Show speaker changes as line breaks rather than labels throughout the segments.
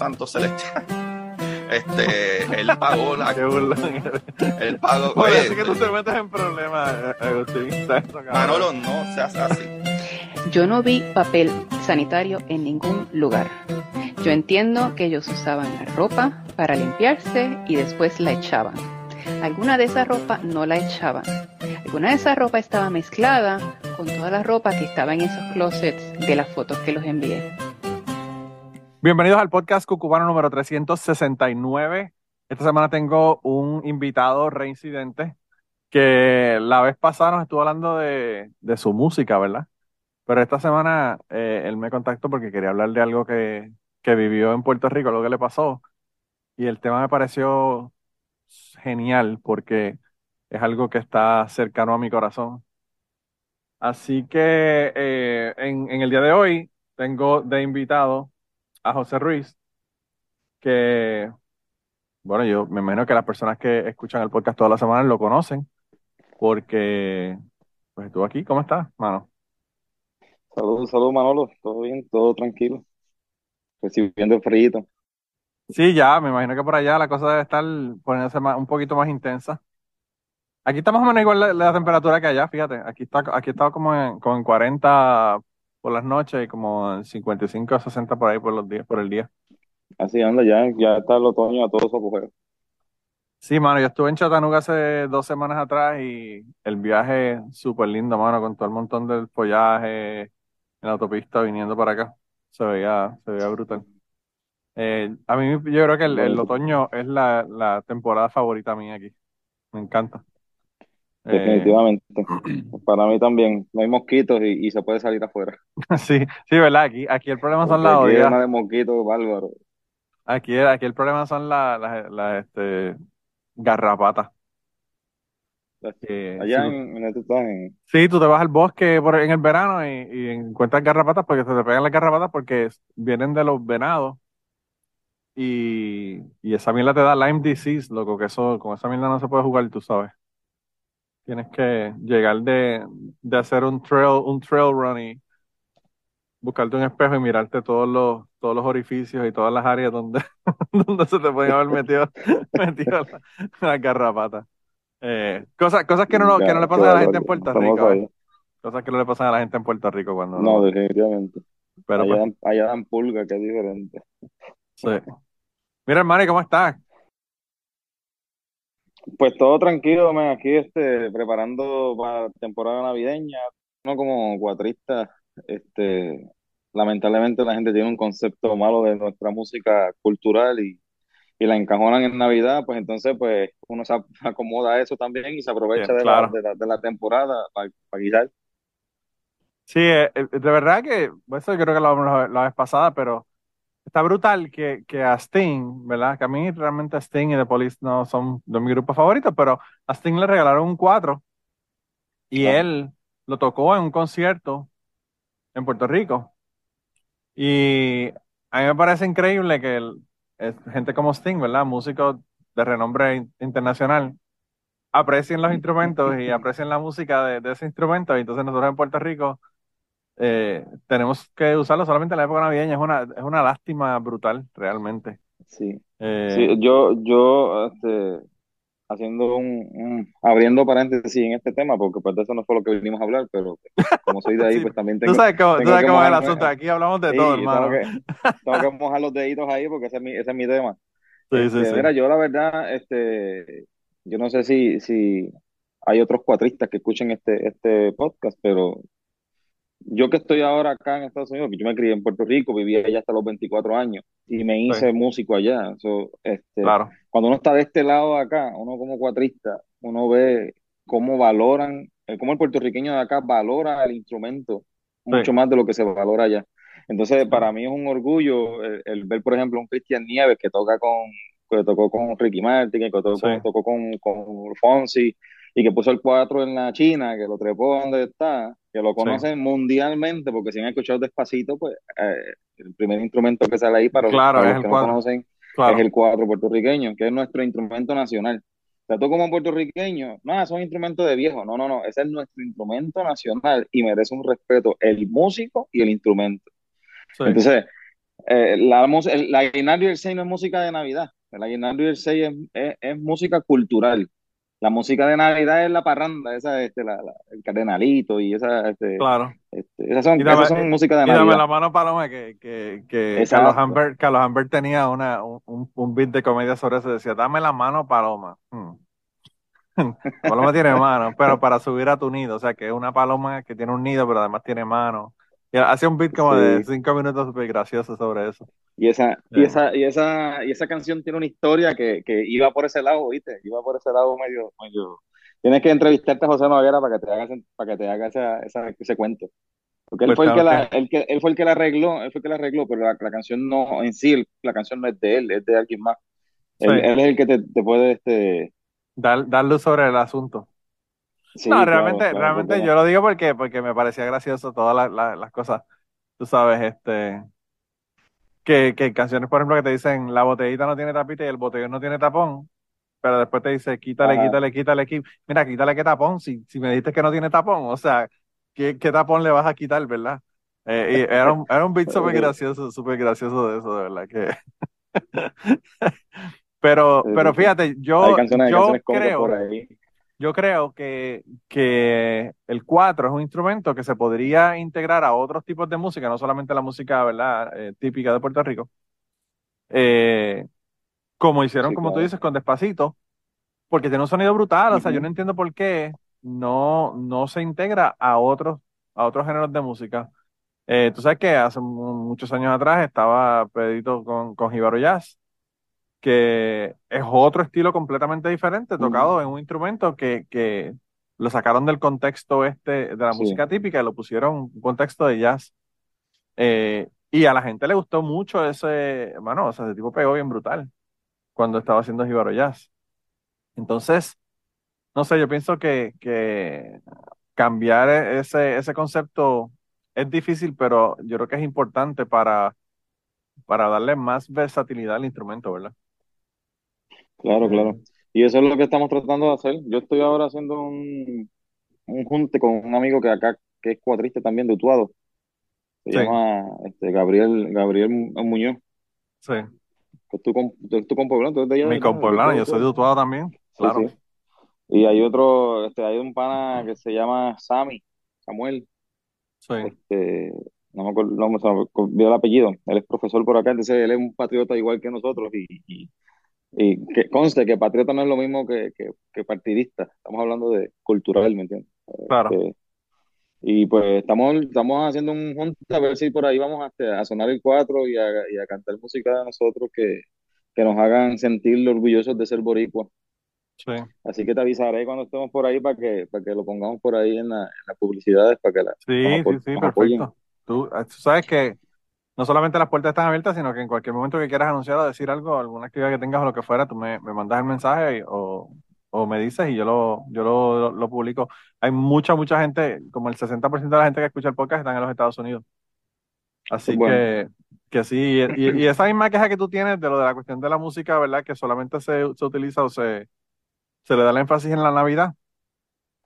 Santo Celestial. Este, él pagó la.
Qué burlón.
Él pagó.
Oye,
oye,
así que tú te metes en problemas, eh, Agustín.
Manolo, no seas así.
Yo no vi papel sanitario en ningún lugar. Yo entiendo que ellos usaban la ropa para limpiarse y después la echaban. Alguna de esa ropa no la echaban. Alguna de esa ropa estaba mezclada con toda la ropa que estaba en esos closets de las fotos que los envié.
Bienvenidos al podcast Cucubano número 369. Esta semana tengo un invitado reincidente que la vez pasada nos estuvo hablando de, su música, ¿verdad? Pero esta semana eh, él me contactó porque quería hablar de algo que, vivió en Puerto Rico, lo que le pasó. Y el tema me pareció genial porque es algo que está cercano a mi corazón. Así que eh, en el día de hoy tengo de invitado a José Ruiz, que, bueno, yo me imagino que las personas que escuchan el podcast todas las semanas lo conocen, porque pues estuvo aquí. ¿Cómo estás, mano?
Saludos, saludos Manolo, todo bien, todo tranquilo, recibiendo el frío.
Sí, ya, me imagino que por allá la cosa debe estar poniéndose más- un poquito más intensa. Aquí está más o menos igual la, la temperatura que allá, fíjate. Aquí está, aquí está como en, como en 40 por las noches y como en 55 o 60 por ahí por los días, por el día.
Así anda, ya, ya está el otoño a todo su.
Sí, mano, yo estuve en Chattanooga hace dos semanas atrás y el viaje súper lindo, mano, con todo el montón del follaje en la autopista viniendo para acá. Se veía, se veía brutal. Eh, a mí yo creo que el, el otoño es la, la temporada favorita mía aquí. Me encanta. Eh,
Definitivamente. Para mí también, no hay mosquitos y, y se puede salir afuera.
sí, sí, ¿verdad? Aquí, aquí el problema son las
aquí
odias.
una de mosquitos bárbaro.
Aquí, aquí el problema son las, las, las, este, garrapatas.
Allá
sí,
en, en estás, en-
Sí, tú te vas al bosque por, en el verano y, y encuentras garrapatas porque se te pegan las garrapatas porque vienen de los venados y, y esa mierda te da Lyme disease, loco, que eso, con esa mierda no se puede jugar, tú sabes. Tienes que llegar de, de hacer un trail, un trail run y buscarte un espejo y mirarte todos los, todos los orificios y todas las áreas donde, donde se te pueden haber metido, metido la- las garrapatas. Eh, cosas, cosas que no, que no le pasan a la gente en Puerto Rico, ¿eh? Cosas que no le pasan a la gente en Puerto Rico cuando
No,
no.
definitivamente.
Pero
Allá
pues,
dan, allá dan pulga, que es diferente.
sí. Mira, hermano, ¿y cómo estás?
Pues todo tranquilo, man, aquí este, preparando para la temporada navideña. Uno como cuatrista, este, lamentablemente la gente tiene un concepto malo de nuestra música cultural y, y la encajonan en Navidad, pues entonces pues uno se acomoda a eso también y se aprovecha
Bien,
de la, de la, de la temporada para guisar.
Sí, eh, eh, de verdad que, eso yo creo que lo hablamos la, la vez pasada, pero está brutal que, que a Sting, ¿verdad? Que a mí realmente Sting y The Police no son de mi grupo favorito, pero a Sting le regalaron un cuatro y
Claro.
él lo tocó en un concierto en Puerto Rico. Y a mí me parece increíble que el- gente como Sting, ¿verdad? Músicos de renombre in- internacional, aprecien los instrumentos y aprecien la música de, de ese instrumento. Y entonces nosotros en Puerto Rico eh, tenemos que usarlo solamente en la época navideña. Es una, es una lástima brutal, realmente.
Sí.
Eh,
Sí, yo, yo, este, haciendo un, un- abriendo paréntesis en este tema, porque pues de eso no fue lo que vinimos a hablar, pero como soy de ahí,
Sí,
pues también
tú
tengo,
sabes cómo, tú sabes cómo es el asunto. Aquí hablamos de
Sí,
todo,
tengo
hermano.
que, tengo que mojar los deditos ahí porque ese es mi, ese es mi tema.
Sí, sí,
Este,
sí.
mira, yo la verdad, este, yo no sé si, si hay otros cuatristas que escuchen este, este podcast, pero yo que estoy ahora acá en Estados Unidos, que yo me crié en Puerto Rico, viví allá hasta los 24 años y me
Sí,
hice músico allá. So, este,
claro.
cuando uno está de este lado de acá, uno como cuatrista, uno ve cómo valoran, eh, cómo el puertorriqueño de acá valora el instrumento
Sí,
mucho más de lo que se valora allá. Entonces, para mí es un orgullo el, el ver, por ejemplo, un Cristian Nieves que toca con, que tocó con Ricky Martin, que tocó,
sí,
con, tocó con, con Fonsi, y que puso el 4 en la China, que lo trepó donde está, que lo
sí,
conocen mundialmente, porque si han escuchado despacito, pues eh, el primer instrumento que sale ahí para los,
claro,
para
es
los
el
que no
cuadro.
conocen es el cuatro puertorriqueño, que es nuestro instrumento nacional. O sea, tú como puertorriqueño, no, son instrumentos de viejo, no, no, no, ese es nuestro instrumento nacional y merece un respeto el músico y el instrumento.
Sí.
Entonces, eh, la, el, Guinaldo y el 6 no es música de Navidad. La Guinaldo y el 6 es, es, es música cultural. La música de Navidad es la parranda, esa, este, la, la- el cardenalito y esa, este,
Claro.
este, esas son,
dame,
esas son música de
y dame
Navidad.
la mano, Paloma, que, que, que Carlos. Humbert, Carlos Humbert tenía una, un, un un beat de comedia sobre eso. Decía, dame la mano, Paloma. Hmm. Paloma tiene mano, pero para subir a tu nido. O sea, que es una paloma que tiene un nido, pero además tiene mano. Hacía un beat como de cinco minutos súper gracioso sobre eso.
Y esa, y esa, y esa, y esa canción tiene una historia que, que iba por ese lado, ¿viste? Iba por ese lado medio, medio. Tienes que entrevistarte a José Noguera para que te haga, para que te haga esa, esa- ese cuento. Porque él
Pues
fue el que la, el que, él fue el que la arregló, él fue el que la arregló, pero la, la canción no, en sí, la canción no es de él, es de alguien más. Él, él es el que te, te puede, este,
dar, dar luz sobre el asunto.
Sí,
No, realmente,
claro,
realmente yo lo digo porque, porque me parecía gracioso todas las, las, las cosas, tú sabes, este, que, que canciones, por ejemplo, que te dicen la botellita no tiene tapita y el botellón no tiene tapón, pero después te dice quítale,
ajá,
quítale, quítale, qui- mira, quítale qué tapón, si, si me dijiste que no tiene tapón, o sea, ¿qué, qué tapón le vas a quitar, verdad? Eh, y era un, era un beat súper gracioso, súper gracioso de eso, de verdad, que... Pero, pero fíjate,
Hay
yo,
canciones,
yo
canciones cómicas por
creo,
ahí.
Yo creo que, que el cuatro es un instrumento que se podría integrar a otros tipos de música, no solamente la música, ¿verdad? eh, típica de Puerto Rico, eh, como hicieron,
Sí,
como tú
claro.
dices, con Despacito, porque tiene un sonido brutal, o sea, yo no entiendo por qué no, no se integra a otros, a otros géneros de música. Eh, tú sabes que hace mu- muchos años atrás estaba Pedrito con, con Jíbaro Jazz, que es otro estilo completamente diferente, tocado en un instrumento que, que lo sacaron del contexto este de la
Sí,
música típica y lo pusieron en un contexto de jazz. Eh, y a la gente le gustó mucho ese, bueno, o sea, ese tipo pegó bien brutal cuando estaba haciendo Jíbaro Jazz. Entonces, no sé, yo pienso que, que cambiar e- ese, ese concepto es difícil, pero yo creo que es importante para, para darle más versatilidad al instrumento, ¿verdad?
Claro, claro. Y eso es lo que estamos tratando de hacer. Yo estoy ahora haciendo un, un junte con un amigo que acá, que es cuatrista también de Utuado. Se
sí,
llama este, Gabriel, Gabriel Mu- Muñoz,
sí.
que es tu, com- es tu compueblano, tú eres de allá,
Mi.
De
compueblano, yo soy de
Utuado.
Utuado también,
Sí,
claro.
sí. Y hay otro, este, hay un pana que se llama Sammy, Samuel,
Sí,
este, no me acuerdo, no me se me olvidó el apellido. Él es profesor por acá, entonces él es un patriota igual que nosotros y, y, y que conste que patriota no es lo mismo que, que, que partidista. Estamos hablando de cultural, ¿me entiendes?
claro.
Este, y pues estamos, estamos haciendo un junte a ver si por ahí vamos a, a sonar el cuatro y a, y a cantar música de nosotros que, que nos hagan sentir orgullosos de ser boricuas.
Sí,
Así que te avisaré cuando estemos por ahí para que, para que lo pongamos por ahí en, la- en las publicidades, para que la- nos,
sí,
apo-
sí, sí,
nos apoyen.
perfecto. Tú, eh, tú sabes que no solamente las puertas están abiertas, sino que en cualquier momento que quieras anunciar o decir algo, alguna actividad que tengas o lo que fuera, tú me, me mandas el mensaje y- o, o me dices y yo lo, yo lo, lo publico. Hay mucha, mucha gente, como el 60% de la gente que escucha el podcast están en los Estados Unidos. Así
bueno.
que, que sí, y, y esa misma queja que tú tienes de lo de la cuestión de la música, ¿verdad? Que solamente se, se utiliza o se, se le da el énfasis en la Navidad.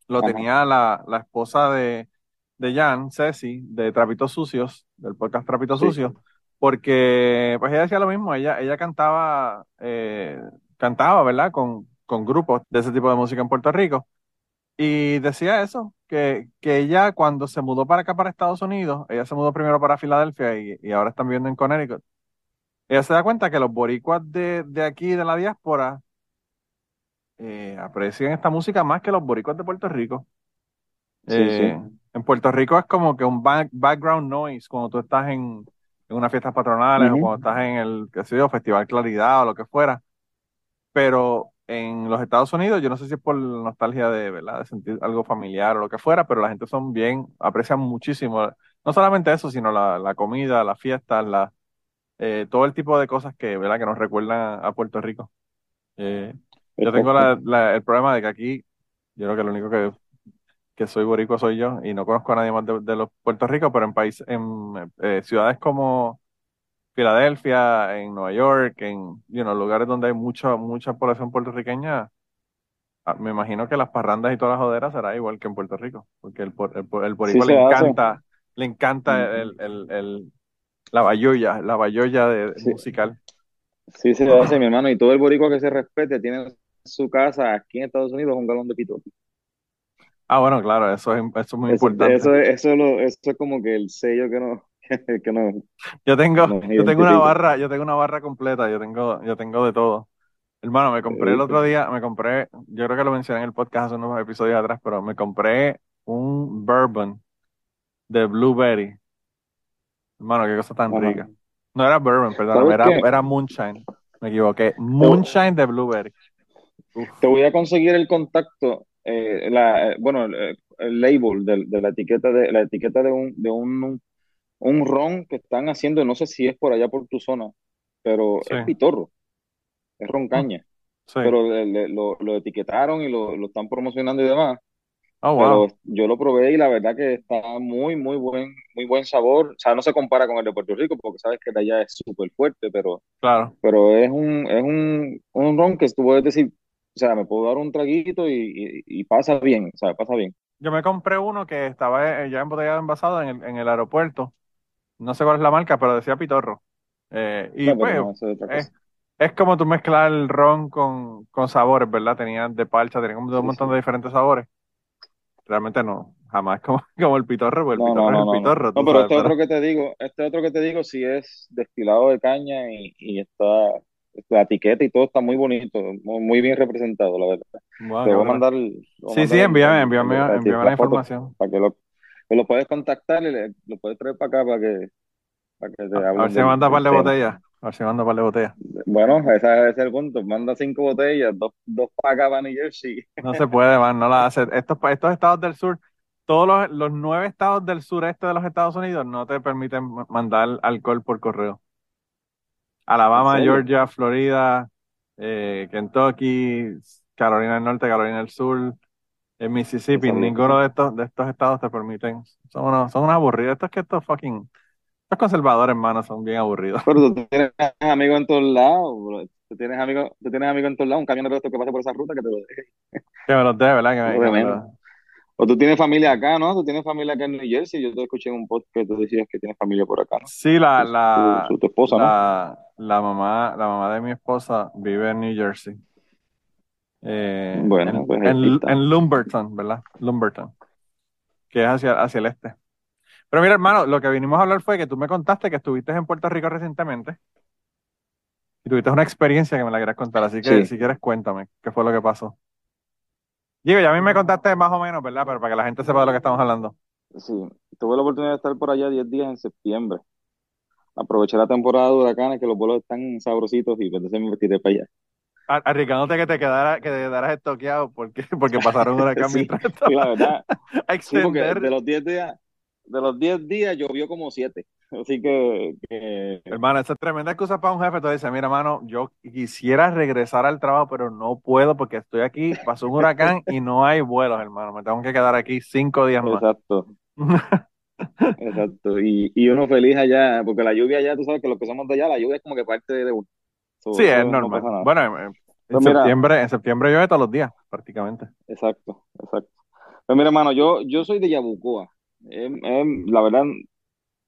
Lo
Ajá.
tenía la, la esposa de, de Jan, Ceci, de Trapitos Sucios, del podcast Trapitos
Sí.
Sucios, porque pues ella decía lo mismo, ella, ella cantaba, eh, cantaba, ¿verdad? Con, con grupos de ese tipo de música en Puerto Rico. Y decía eso, que, que ella cuando se mudó para acá, para Estados Unidos, ella se mudó primero para Filadelfia y, y ahora están viviendo en Connecticut. Ella se da cuenta que los boricuas de, de aquí, de la diáspora, eh, aprecian esta música más que los boricuas de Puerto Rico.
Sí,
Eh,
sí.
En Puerto Rico es como que un back- background noise cuando tú estás en, en unas fiestas patronales o cuando estás en el, qué sé yo, Festival Claridad o lo que fuera. Pero en los Estados Unidos, yo no sé si es por nostalgia de, ¿verdad? De sentir algo familiar o lo que fuera, pero la gente son bien, aprecian muchísimo, no solamente eso, sino la, la comida, las fiestas, la, eh, todo el tipo de cosas que, ¿verdad? Que nos recuerdan a, Puerto Rico. Eh, yo tengo
Perfecto.
la, la- el problema de que aquí, yo creo que lo único que, que soy boricua soy yo y no conozco a nadie más de, de los Puerto Rico, pero en país, en eh, ciudades como Filadelfia, en Nueva York, en you know, lugares donde hay mucha, mucha población puertorriqueña, ah, me imagino que las parrandas y todas las joderas será igual que en Puerto Rico, porque el, el, el
Sí
boricua le
hace.
encanta, le encanta
Ujú.
el, el, el, la bayoya, la bayoya de,
Sí.
musical.
Sí, se hace, mi hermano, y todo el boricua que se respete tiene en su casa aquí en Estados Unidos un galón de pitote.
Ah, bueno, claro, eso es, eso es muy
Eso,
importante.
eso, es- eso, es lo- eso es como que el sello que no, que no,
Yo tengo, yo tengo una barra, yo tengo una barra completa, yo tengo, yo tengo de todo. Hermano, me compré el otro día, me compré, yo creo que lo mencioné en el podcast hace unos episodios atrás, pero me compré un bourbon de blueberry. Hermano, qué cosa tan
Ajá.
rica. No era bourbon, perdón,
¿Sabes
era,
qué?
era moonshine. Me equivoqué. Moonshine de blueberry. Uf.
Te voy a conseguir el contacto, eh, la, eh, bueno, el, el label de, de la etiqueta de la etiqueta de un de un, un ron que están haciendo, no sé si es por allá por tu zona, pero
Sí.
es pitorro, es ron caña,
Sí.
pero le- le- lo, lo etiquetaron y lo, lo están promocionando y demás.
Oh,
Pero
wow.
yo lo probé y la verdad que está muy, muy buen, muy buen sabor. O sea, no se compara con el de Puerto Rico porque sabes que el de allá es súper fuerte, pero,
Claro.
pero es un, es un, un ron que tú puedes decir, o sea, me puedo dar un traguito y, y, y pasa bien, o sea, pasa bien.
Yo me compré uno que estaba eh, ya embotellado, envasado en el, en el aeropuerto. No sé cuál es la marca, pero decía Pitorro. Eh, y
No,
pues,
no, es
es, como tú mezclar el ron con, con sabores, ¿verdad? Tenía de parcha, tenía como de un montón
sí.
de diferentes sabores. Realmente no, jamás como, como el pitorro, porque el
No,
pitorro
no,
es el pitorro,
No, pero
sabes,
este otro que te digo, este otro que te digo sí es destilado de caña y, y está, la etiqueta y todo está muy bonito, muy, muy bien representado, la verdad. Te voy a mandar, voy
Sí, sí,
mandar
envíame, envíame, envíame
la
información.
para que lo, que lo puedes contactar y le- lo puedes traer para acá para que, para que te
A, a ver si manda par de botellas. A ver si manda par de botellas.
Bueno, ese, es el punto. Manda cinco botellas, dos, dos para acá, para New Jersey.
No se puede, man, no la hace. Estos, estos estados del sur, todos los, los nueve estados del sureste de los Estados Unidos no te permiten ma- mandar alcohol por correo.
¿En
Alabama? Georgia, Florida, eh, Kentucky, Carolina del Norte, Carolina del Sur, eh, Mississippi, ninguno de estos, de estos estados te permiten. Son unos, son unos aburridos. Estos que estos fucking, estos conservadores, hermano, son bien aburridos.
Pero tú tienes amigos en todos lados, bro. Tú tienes amigos, tú tienes amigos en todos lados, un camionero de estos que pase por esa ruta que te lo deje.
Que me los dé, ¿verdad? Que me,
O tú tienes familia acá, ¿no? Tú tienes familia acá en New Jersey. Yo te escuché en un podcast que tú decías que tienes familia por acá, ¿no?
Sí, la, la,
tu- tu esposa, ¿no?
la, mamá, la mamá de mi esposa vive en New Jersey. Eh,
Bueno,
en,
pues
en, Lumberton, ¿verdad? Lumberton, que es hacia, hacia el este. Pero mira, hermano, lo que vinimos a hablar fue que tú me contaste que estuviste en Puerto Rico recientemente y tuviste una experiencia que me la quieras contar. Así que
Sí,
si quieres, cuéntame, ¿qué fue lo que pasó? Digo, ya a mí me contaste más o menos, ¿verdad? Pero para que la gente sepa de lo que estamos hablando.
sí. Tuve la oportunidad de estar por allá 10 días en septiembre. Aproveché la temporada de huracanes, que los vuelos están sabrositos y pues, entonces me tiré para allá.
Arriesgándote que te quedara, que te quedaras estoqueado porque, porque pasaron un huracán
Sí,
mientras
la verdad,
a
sí, porque de
extender.
los 10 días, de los 10 días llovió como 7. Así que, que
Hermano, esa es tremenda excusa para un jefe. Tú dices, mira, hermano, yo quisiera regresar al trabajo, pero no puedo porque estoy aquí, pasó un huracán y no hay vuelos, hermano. Me tengo que quedar aquí cinco días más.
exacto, exacto. Y, y uno feliz allá, porque la lluvia allá, tú sabes que los que somos de allá, la lluvia es como que parte de uno. So,
Sí, es
no
normal. Bueno, en, en
Pues mira,
septiembre, en septiembre llueve todos los días, prácticamente.
exacto, exacto. Pues mira, hermano, yo, yo soy de Yabucoa. La verdad,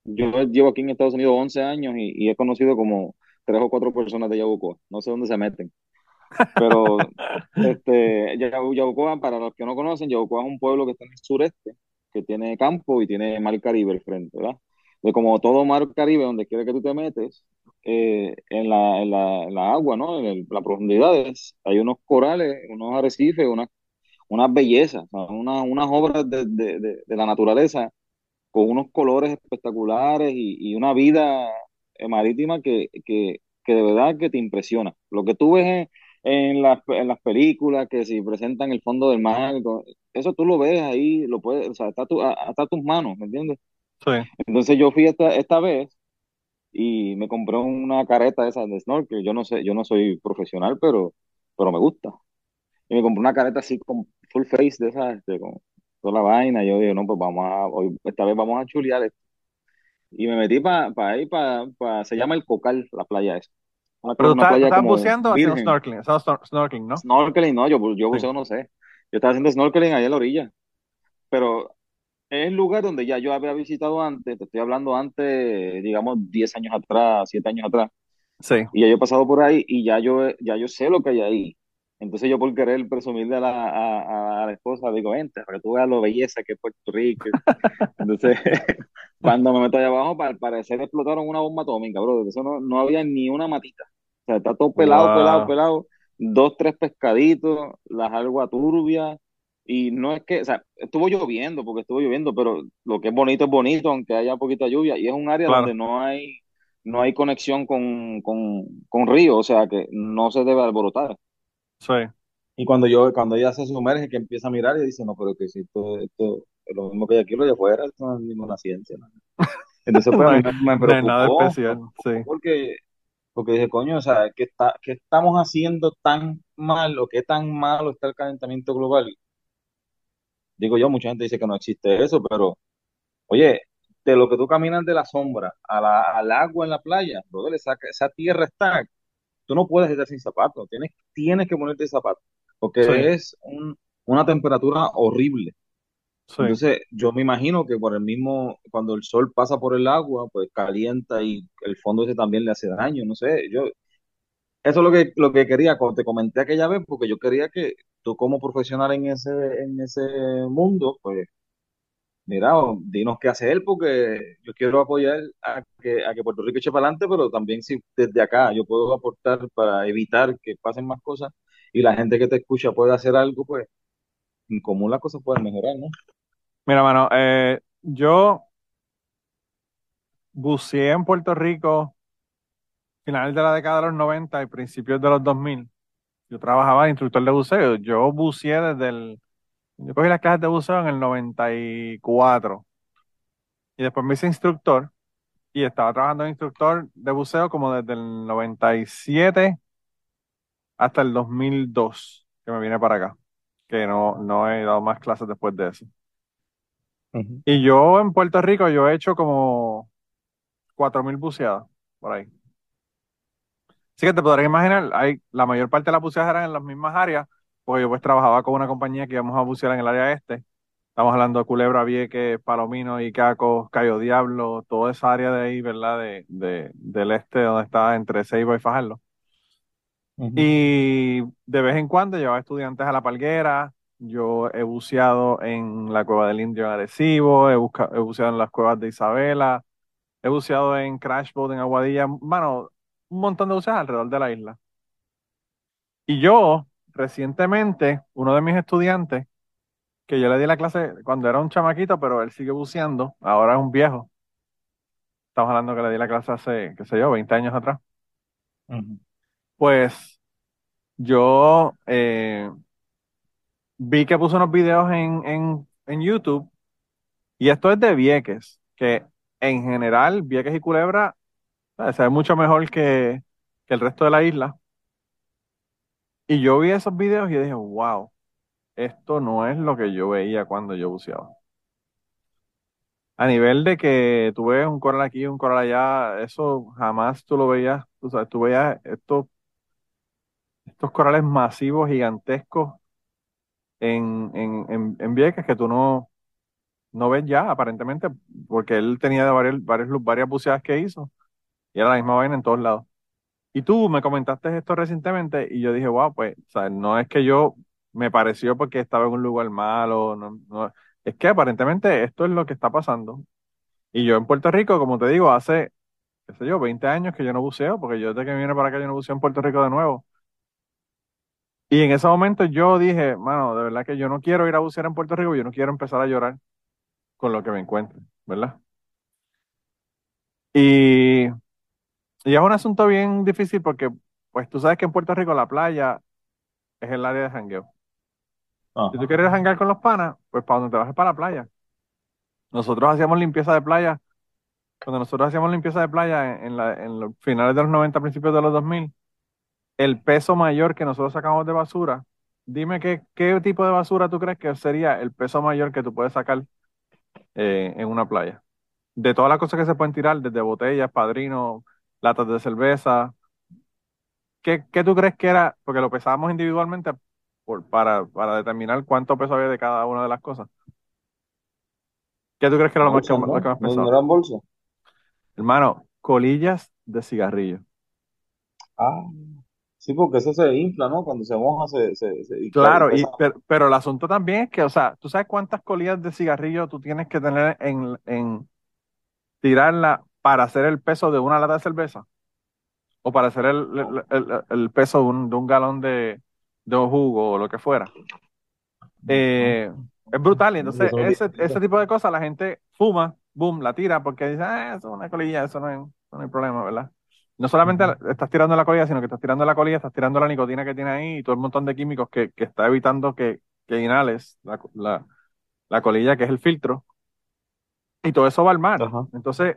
yo llevo aquí en Estados Unidos 11 años y, y he conocido como tres o cuatro personas de Yabucoa. No sé dónde se meten. Pero este, Yabu- Yabucoa, para los que no conocen, Yabucoa es un pueblo que está en el sureste, que tiene campo y tiene mar Caribe al frente, ¿verdad? De como todo mar Caribe, donde quiera que tú te metes, eh, en la, en la, en la agua, ¿no? En el- las profundidades, hay unos corales, unos arrecifes, unas, unas bellezas, unas, unas obras de, de, de, de la naturaleza con unos colores espectaculares y, y una vida eh, marítima que, que, que de verdad que te impresiona. Lo que tú ves en, en las, en las películas, que si presentan el fondo del mar, eso tú lo ves ahí, lo puedes, o sea, está tu- está a tus manos, ¿me entiendes?
Sí.
Entonces yo fui esta, esta vez y me compré una careta esa de snorkel. Yo no sé, yo no soy profesional, pero, pero me gusta. Y me compré una careta así con full face de esa, este, con toda la vaina. Yo digo, no, pues vamos a, hoy, esta vez vamos a chulear esto. Y me metí para pa ahí, para, pa, se llama el Cocal, la playa esa. Una,
Pero tú estás, buceando o haciendo snorkeling. Snorkeling, ¿no?
Snorkeling, no, yo, yo
Sí.
buceo no sé. Yo estaba haciendo snorkeling allá en la orilla. Pero es el lugar donde ya yo había visitado antes, te estoy hablando antes, digamos, 10 años atrás, 7 años atrás,
Sí,
y ya yo he pasado por ahí y ya yo, ya yo sé lo que hay ahí. Entonces yo por querer presumirle a la, a, a la esposa, digo, vente, para que tú veas lo belleza que es Puerto Rico. Entonces, cuando me meto allá abajo, al parecer explotaron una bomba atómica, bro. Eso no, no había ni una matita. O sea, está todo pelado, pelado,
wow,
pelado. Dos, tres pescaditos, las aguas turbias. Y no es que, o sea, estuvo lloviendo, porque estuvo lloviendo, pero lo que es bonito es bonito, aunque haya poquita lluvia. Y es un área donde no hay, no hay conexión con, con, con río, o sea, que no se debe alborotar.
Sí.
Y cuando yo, cuando ella se sumerge, que empieza a mirar, y dice, no, pero que si esto, esto es lo mismo que hay aquí, lo de afuera, esto no es ninguna ciencia. ¿no? Entonces, pues a
No
me, me
no nada
preocupó,
especial, sí.
preocupó porque, porque dije, coño, o sea, ¿qué está, qué estamos haciendo tan mal o qué tan malo está el calentamiento global? Digo yo, mucha gente dice que no existe eso, pero, oye, de lo que tú caminas de la sombra a la, al agua en la playa, brother, esa, esa tierra está, tú no puedes estar sin zapatos, tienes, tienes que ponerte zapatos,
Sí,
porque es un- una temperatura horrible.
sí.
Entonces, yo me imagino que por el mismo, cuando el sol pasa por el agua, pues calienta y el fondo ese también le hace daño, no sé, yo, eso es lo que, lo que quería, te comenté aquella vez, porque yo quería que tú como profesional en ese, en ese mundo, pues, mira, o dinos qué hacer, porque yo quiero apoyar a que, a que Puerto Rico eche para adelante, pero también si desde acá yo puedo aportar para evitar que pasen más cosas y la gente que te escucha puede hacer algo, pues, en común las cosas pueden mejorar, ¿no?
Mira, mano, eh, yo buceé en Puerto Rico finales de la década de los 90 y principios de los 2000. Yo trabajaba de instructor de buceo. Yo buceé desde el... Yo cogí las clases de buceo en el 94 y después me hice instructor y estaba trabajando de instructor de buceo como desde el 97 hasta el 2002 que me vine para acá, que no, no he dado más clases después de eso. Y yo en Puerto Rico yo he hecho como 4.000 buceadas por ahí. Así que te podrás imaginar, hay, la mayor parte de las buceadas eran en las mismas áreas, porque yo pues trabajaba con una compañía que íbamos a bucear en el área este. Estamos hablando de Culebra, Vieques, Palomino, Icaco, Cayo Diablo, toda esa área de ahí, ¿verdad? De, de- del este, donde está entre Ceiba y Fajardo. Y de vez en cuando llevaba estudiantes a la Palguera. Yo he buceado en la Cueva del Indio en Arecibo, he, busca- he buceado en las cuevas de Isabela, he buceado en Crash Boat en Aguadilla. Bueno, un montón de buceadas alrededor de la isla. Y yo, recientemente, uno de mis estudiantes, que yo le di la clase cuando era un chamaquito, pero él sigue buceando, ahora es un viejo. Estamos hablando que le di la clase hace, qué sé yo, 20 años atrás. Pues yo eh, vi que puso unos videos en, en, en YouTube y esto es de Vieques, que en general Vieques y Culebra se ve mucho mejor que, que el resto de la isla. Y yo vi esos videos y dije, wow, esto no es lo que yo veía cuando yo buceaba. A nivel de que tú ves un coral aquí, un coral allá, eso jamás tú lo veías, tú sabes, tú veías estos, estos corales masivos, gigantescos en, en, en, en Vieques que tú no, no ves ya, aparentemente, porque él tenía varios, varios, varias buceadas que hizo y era la misma vaina en todos lados. Y tú me comentaste esto recientemente y yo dije, wow, pues, o sea, no es que yo me pareció porque estaba en un lugar malo, no, no, es que aparentemente esto es lo que está pasando. Y yo en Puerto Rico, como te digo, hace, qué sé yo, 20 años que yo no buceo, porque yo desde que vine para acá yo no buceo en Puerto Rico de nuevo. Y en ese momento yo dije, mano, de verdad que yo no quiero ir a bucear en Puerto Rico, yo no quiero empezar a llorar con lo que me encuentre, ¿verdad? Y, y es un asunto bien difícil porque, pues tú sabes que en Puerto Rico la playa es el área de jangueo. Si tú
Ajá.
quieres janguear con los panas, pues para donde te vas es para la playa. Nosotros hacíamos limpieza de playa, cuando nosotros hacíamos limpieza de playa en, en la- en los finales de los 90, principios de los 2000, el peso mayor que nosotros sacamos de basura, dime qué, qué tipo de basura tú crees que sería el peso mayor que tú puedes sacar eh, en una playa. De todas las cosas que se pueden tirar, desde botellas, padrinos, latas de cerveza, ¿qué, qué tú crees que era? Porque lo pesábamos individualmente por- para, para determinar cuánto peso había de cada una de las cosas. ¿Qué tú crees que era lo más, que, lo que más
¿No, eran bolsas?
Hermano, colillas de cigarrillo.
Ah, sí, porque eso se infla, ¿no? Cuando se moja se, se, se y
Claro, y,
pesa.
pero, pero el asunto también es que, o sea, ¿tú sabes cuántas colillas de cigarrillo tú tienes que tener en, en tirarla para hacer el peso de una lata de cerveza? O para hacer el, el, el- el peso de un, de un galón de, de un jugo o lo que fuera. Eh, es brutal. Y entonces, ese, ese tipo de cosas la gente fuma, boom, la tira porque dice, ah, eso es una colilla, eso no, es, eso no hay problema, ¿verdad? No solamente estás tirando la colilla, sino que estás tirando la colilla, estás tirando la nicotina que tiene ahí y todo el montón de químicos que, que está evitando que, que inhales la, la, la colilla, que es el filtro, y todo eso va al mar.
Ajá.
Entonces,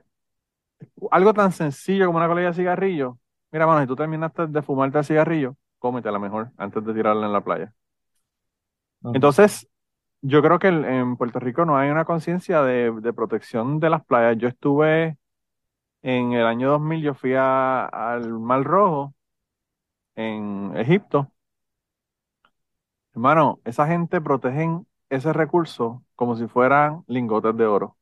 algo tan sencillo como una colilla de cigarrillo, mira, mano, si tú terminaste de fumarte el cigarrillo, cómetela mejor antes de tirarla en la playa. Entonces, yo creo que en, en Puerto Rico no hay una conciencia de, de protección de las playas. Yo estuve en el año 2000, yo fui a- al Mar Rojo en Egipto. Hermano, esa gente protegen ese recurso como si fueran lingotes de oro.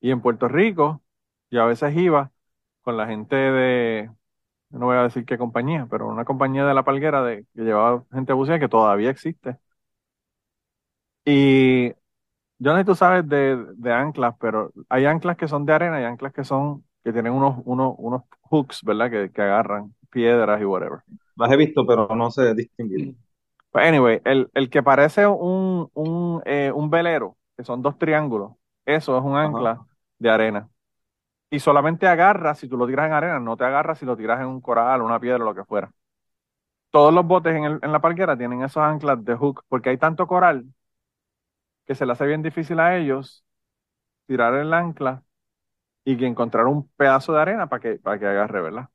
Y en Puerto Rico, yo a veces iba con la gente de, no voy a decir qué compañía, pero una compañía de La Palguera de, que llevaba gente a bucear que todavía existe. Y yo no sé si tú sabes de, de anclas, pero hay anclas que son de arena y anclas que son, que tienen unos, unos, unos hooks, ¿verdad? Que, que agarran piedras y whatever.
Las he visto, pero no sé distinguir.
Pues anyway, el, el que parece un, un, eh, un velero, que son dos triángulos, eso es un
Ajá.
ancla de arena. Y solamente agarra si tú lo tiras en arena, no te agarra si lo tiras en un coral, una piedra, lo que fuera. Todos los botes en, el- en la parquera tienen esos anclas de hook, porque hay tanto coral que se le hace bien difícil a ellos tirar el ancla y que encontrar un pedazo de arena para que, para que agarre, ¿verdad?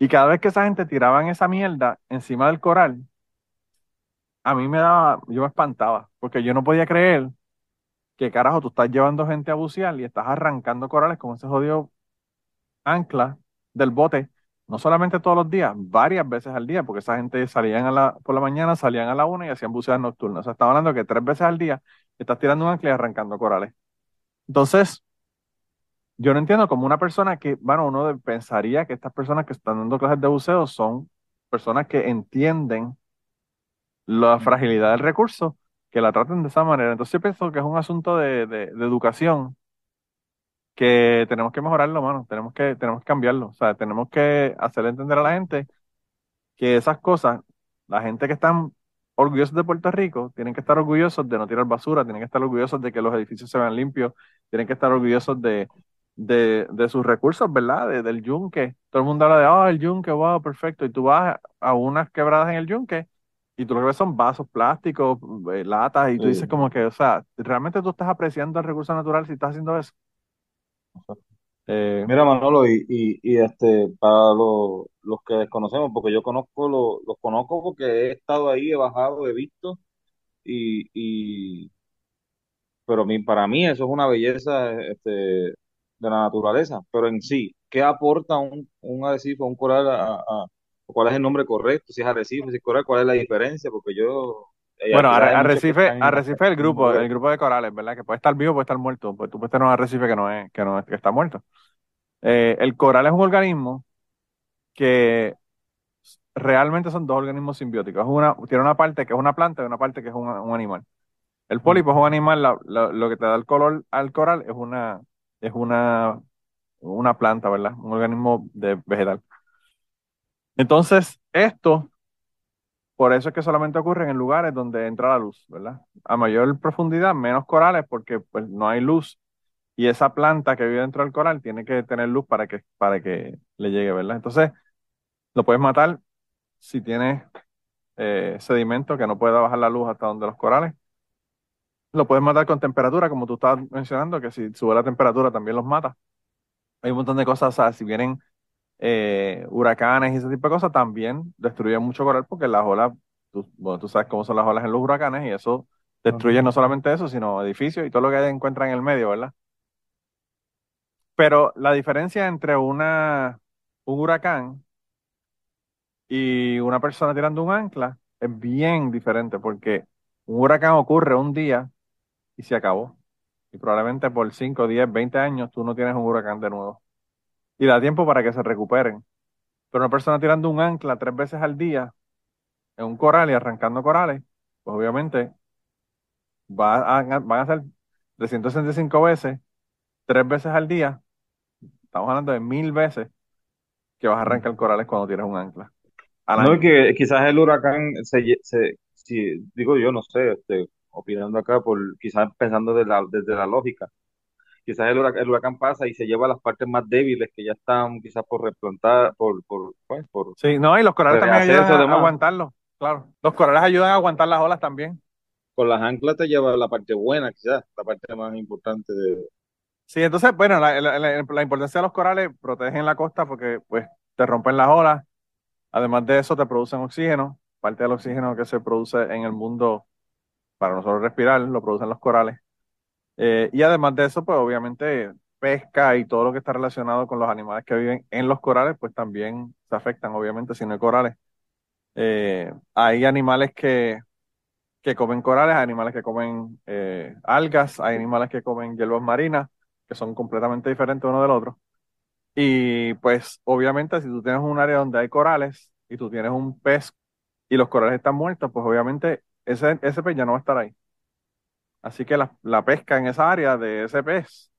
Y cada vez que esa gente tiraban esa mierda encima del coral, a mí me daba, yo me espantaba, porque yo no podía creer que carajo tú estás llevando gente a bucear y estás arrancando corales con ese jodido ancla del bote, no solamente todos los días, varias veces al día, porque esa gente salían a la, por la mañana, salían a la una y hacían buceadas nocturnas. O sea, estaba hablando que tres veces al día estás tirando un ancla y arrancando corales. Entonces, yo no entiendo cómo una persona que, bueno, uno pensaría que estas personas que están dando clases de buceo son personas que entienden la fragilidad del recurso, que la traten de esa manera. Entonces yo pienso que es un asunto de, educación que tenemos que mejorarlo, mano. Tenemos que, tenemos que cambiarlo. O sea, tenemos que hacerle entender a la gente que esas cosas, la gente que están orgullosos de Puerto Rico, tienen que estar orgullosos de no tirar basura, tienen que estar orgullosos de que los edificios se vean limpios, tienen que estar orgullosos de, de, de sus recursos, ¿verdad? De- del yunque. Todo el mundo habla de, oh, el yunque, wow, perfecto. Y tú vas a unas quebradas en el yunque y tú lo que ves son vasos plásticos, eh, latas, y tú dices como que, o sea, ¿realmente tú estás apreciando el recurso natural si estás haciendo eso? Eh,
Mira, Manolo, y, y, y este, para lo- los que desconocemos, porque yo conozco, lo- los conozco porque he estado ahí, he bajado, he visto, y, y pero mi, para mí eso es una belleza este, de la naturaleza, pero en sí, ¿qué aporta un, un arrecife, un coral a, a- cuál es el nombre correcto? Si es arrecife, si es coral, ¿cuál es la diferencia? Porque yo, eh,
Bueno, Arrecife, Arrecife es el grupo, el grupo de corales, ¿verdad? Que puede estar vivo, puede estar muerto. Pues tú puedes tener un arrecife que no es, que no es, que está muerto. Eh, el coral es un organismo que realmente son dos organismos simbióticos. Es una, tiene una parte que es una planta y una parte que es un, un animal. El pólipo es un animal, la- la- lo que te da el color al coral es una, es una, una planta, ¿verdad? Un organismo de vegetal. Entonces, esto, por eso es que solamente ocurre en lugares donde entra la luz, ¿verdad? A mayor profundidad, menos corales, porque pues no hay luz. Y esa planta que vive dentro del coral tiene que tener luz para que, para que le llegue, ¿verdad? Entonces, lo puedes matar si tienes eh, sedimento que no pueda bajar la luz hasta donde los corales. Lo puedes matar con temperatura, como tú estabas mencionando, que si sube la temperatura también los mata. Hay un montón de cosas, o sea, si vienen eh, huracanes y ese tipo de cosas, también destruyen mucho coral porque las olas, tú, bueno, tú sabes cómo son las olas en los huracanes y eso destruye no solamente eso, sino edificios y todo lo que encuentran en el medio, ¿verdad? Pero la diferencia entre una, un huracán y una persona tirando un ancla es bien diferente porque un huracán ocurre un día y se acabó. y probablemente por 5, 10, 20 años tú no tienes un huracán de nuevo. Y da tiempo para que se recuperen. Pero una persona tirando un ancla tres veces al día en un coral y arrancando corales, pues obviamente va a, van a ser 365 veces, tres veces al día. Estamos hablando de mil veces que vas a arrancar corales cuando tienes un ancla.
No, y que quizás el huracán se, si, digo yo, no sé, este, opinando acá, por quizás pensando de la, desde la lógica, quizás el huracán, el huracán pasa y se lleva las partes más débiles que ya están quizás por replantar, por, por, pues, por
Sí, no, y los corales también ayudan a, a aguantarlo, claro. Los corales ayudan a aguantar las olas también.
Con las anclas te lleva la parte buena, quizás, la parte más importante de...
Sí, entonces, bueno, la, la- la- la importancia de los corales protegen la costa porque pues te rompen las olas. Además de eso, te producen oxígeno. Parte del oxígeno que se produce en el mundo para nosotros respirar, lo producen los corales. Eh, y además de eso, pues obviamente pesca y todo lo que está relacionado con los animales que viven en los corales, pues también se afectan, obviamente, si no hay corales. Eh, hay animales que, que comen corales, hay animales que comen eh, algas, hay animales que comen hierbas marinas, que son completamente diferentes uno del otro. Y pues obviamente si tú tienes un área donde hay corales y tú tienes un pez y los corales están muertos, pues obviamente ese, ese pez ya no va a estar ahí. Así que la, la pesca en esa área de ese pez,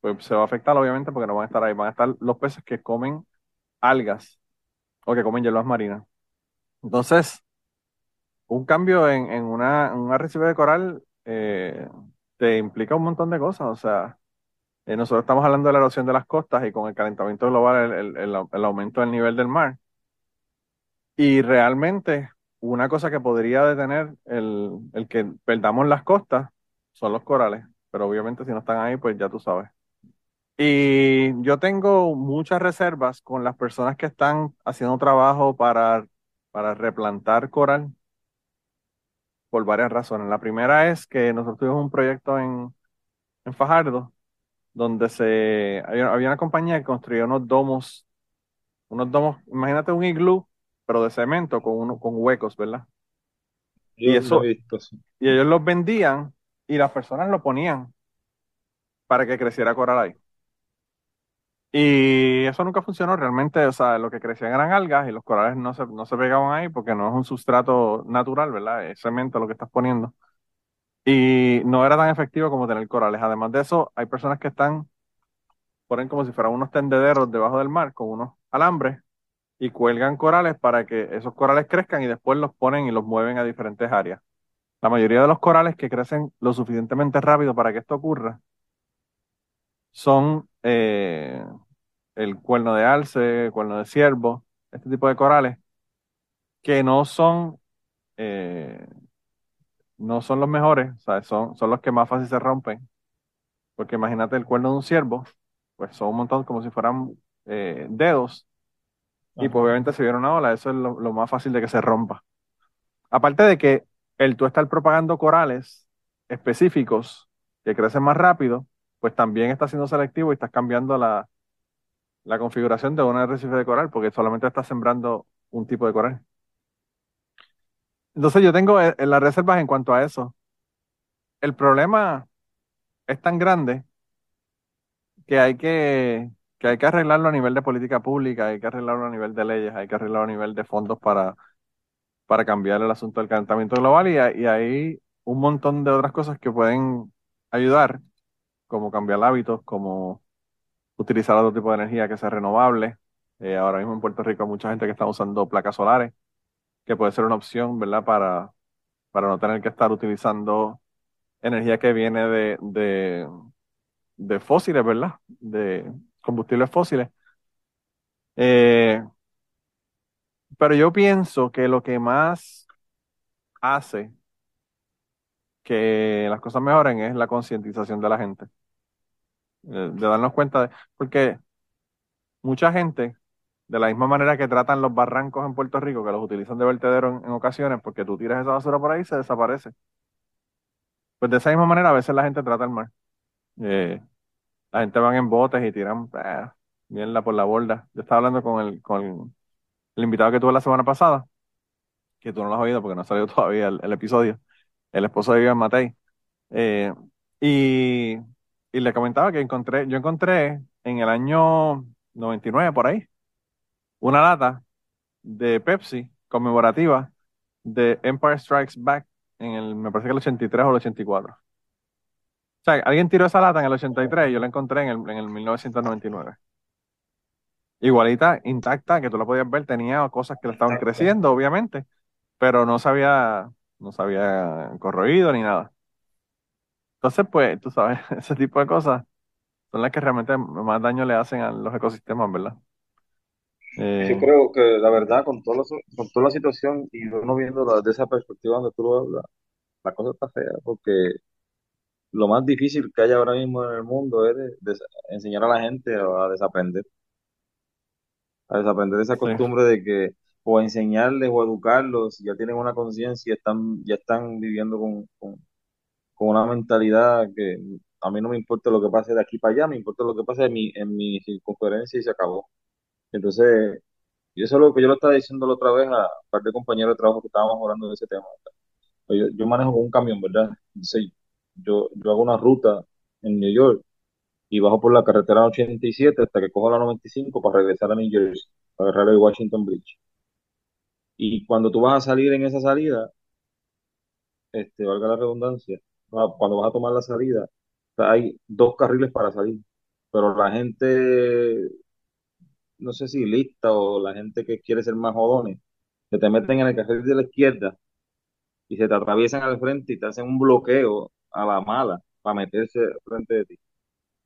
pues se va a afectar obviamente porque no van a estar ahí. Van a estar los peces que comen algas o que comen hierbas marinas. Entonces, un cambio en, en una, un arrecife de coral eh, te implica un montón de cosas. O sea, eh, nosotros estamos hablando de la erosión de las costas y con el calentamiento global, el, el- el- el aumento del nivel del mar. Y realmente, una cosa que podría detener el, el que perdamos las costas son los corales. Pero obviamente, si no están ahí, pues ya tú sabes. Y yo tengo muchas reservas con las personas que están haciendo trabajo para, para replantar coral por varias razones. La primera es que nosotros tuvimos un proyecto en, en Fajardo donde se había, había una compañía que construía unos domos, unos domos, imagínate un iglú, pero de cemento con uno, con huecos, ¿verdad?
Yo
Y eso-
visto, sí.
Y ellos los vendían y las personas lo ponían para que creciera coral ahí. Y eso nunca funcionó realmente, o sea, lo que crecían eran algas y los corales no se, no se pegaban ahí porque no es un sustrato natural, ¿verdad? Es cemento lo que estás poniendo. Y no era tan efectivo como tener corales. Además de eso, hay personas que están, ponen como si fueran unos tendederos debajo del mar con unos alambres y cuelgan corales para que esos corales crezcan y después los ponen y los mueven a diferentes áreas. La mayoría de los corales que crecen lo suficientemente rápido para que esto ocurra son eh, el cuerno de alce, cuerno de ciervo, este tipo de corales que no son eh, no son los mejores, son, son los que más fácil se rompen. Porque imagínate el cuerno de un ciervo, pues son un montón como si fueran eh, dedos. Y pues obviamente si viene una ola, eso es lo, lo más fácil de que se rompa. Aparte de que el tú estar propagando corales específicos que crecen más rápido, pues también está siendo selectivo y estás cambiando la, la configuración de un arrecife de coral, porque solamente estás sembrando un tipo de coral. Entonces yo tengo eh, las reservas en cuanto a eso. El problema es tan grande que hay que, que hay que arreglarlo a nivel de política pública, hay que arreglarlo a nivel de leyes, hay que arreglarlo a nivel de fondos para, para cambiar el asunto del calentamiento global y, y hay un montón de otras cosas que pueden ayudar, como cambiar hábitos, como utilizar otro tipo de energía que sea renovable. Eh, ahora mismo en Puerto Rico hay mucha gente que está usando placas solares, que puede ser una opción, ¿verdad? Para, para no tener que estar utilizando energía que viene de, de, de fósiles, ¿verdad? De combustibles fósiles. Eh, pero yo pienso que lo que más hace que las cosas mejoren es la concientización de la gente. Eh, de darnos cuenta de, porque mucha gente, de la misma manera que tratan los barrancos en Puerto Rico, que los utilizan de vertedero en, ocasiones, porque tú tiras esa basura por ahí y se desaparece. Pues de esa misma manera a veces la gente trata el mar. Eh, la gente van en botes y tiran eh, mierda por la borda. Yo estaba hablando con el, con el invitado que tuve la semana pasada, que tú no lo has oído porque no ha salido todavía el, episodio, el esposo de Vivian Matei. Eh, Y, y le comentaba que encontré, yo encontré en el año 99 por ahí una lata de Pepsi conmemorativa de Empire Strikes Back en el, me parece que el 83 o el 84. O sea, alguien tiró esa lata en el 83 y yo la encontré en el, en el 1999. Igualita, intacta, que tú la podías ver, tenía cosas que le estaban creciendo, obviamente, pero no se había, no se había corroído ni nada. Entonces, pues, tú sabes, ese tipo de cosas son las que realmente más daño le hacen a los ecosistemas, ¿verdad?
Yo
Eh,
creo que la verdad, con toda la, con toda la situación y uno viendo desde esa perspectiva donde tú lo hablas, la cosa está fea porque lo más difícil que hay ahora mismo en el mundo es de- de enseñar a la gente a desaprender, a desaprender esa
sí,
costumbre de que o enseñarles o educarlos, ya tienen una conciencia, están, ya están viviendo con, con, con una mentalidad que a mí no me importa lo que pase de aquí para allá, me importa lo que pase en mi, en mi circunferencia y se acabó. Entonces, y eso es lo que yo lo estaba diciendo la otra vez a un par de compañeros de trabajo que estábamos hablando de ese tema. Yo, yo manejo con un camión, ¿verdad? Entonces, yo, yo hago una ruta en New York y bajo por la carretera 87 hasta que cojo la 95 para regresar a New Jersey, para agarrar el Washington Bridge. Y cuando tú vas a salir en esa salida, este, valga la redundancia, cuando vas a tomar la salida, hay dos carriles para salir, pero la gente, no sé si lista o la gente que quiere ser más jodones, se te meten en el carril de la izquierda y se te atraviesan al frente y te hacen un bloqueo a la mala para meterse frente de ti.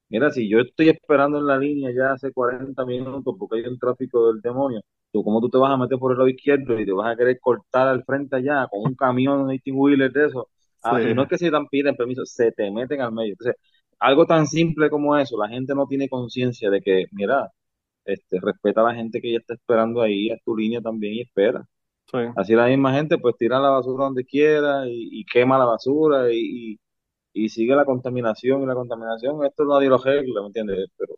Mira, si yo estoy esperando en la línea ya hace 40 minutos porque hay un tráfico del demonio, ¿tú cómo tú te vas a meter por el lado izquierdo y te vas a querer cortar al frente allá con un camión 18 wheeler de eso?
sí,
Ah, y no es que se te piden permiso, se te meten al medio. Entonces, algo tan simple como eso, la gente no tiene conciencia de que, mira, este, respeta a la gente que ya está esperando ahí a tu línea también y espera.
sí.
Así la misma gente pues tira la basura donde quiera y, y quema la basura y, y- sigue la contaminación y la contaminación. Esto nadie lo arregla, ¿me entiendes? Pero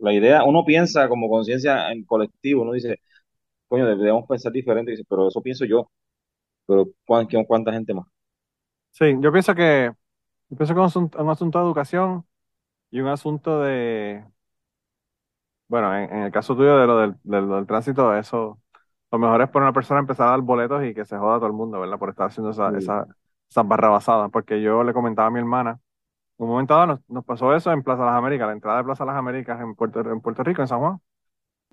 la idea, uno piensa como conciencia en colectivo, uno dice, coño, debemos pensar diferente, dice, pero eso pienso yo, pero ¿cuán- qué- ¿cuánta gente más?
Sí, yo pienso que, yo pienso que es un asunto, un asunto de educación y un asunto de, bueno, en, en el caso tuyo de lo del, del, del tránsito, eso, lo mejor es poner a una persona a empezar a dar boletos y que se joda todo el mundo, ¿verdad? Por estar haciendo esa,
Sí,
esa, esas barrabasadas, porque yo le comentaba a mi hermana, en un momento dado nos, nos pasó eso en Plaza Las Américas, la entrada de Plaza Las Américas en Puerto, en Puerto Rico, en San Juan,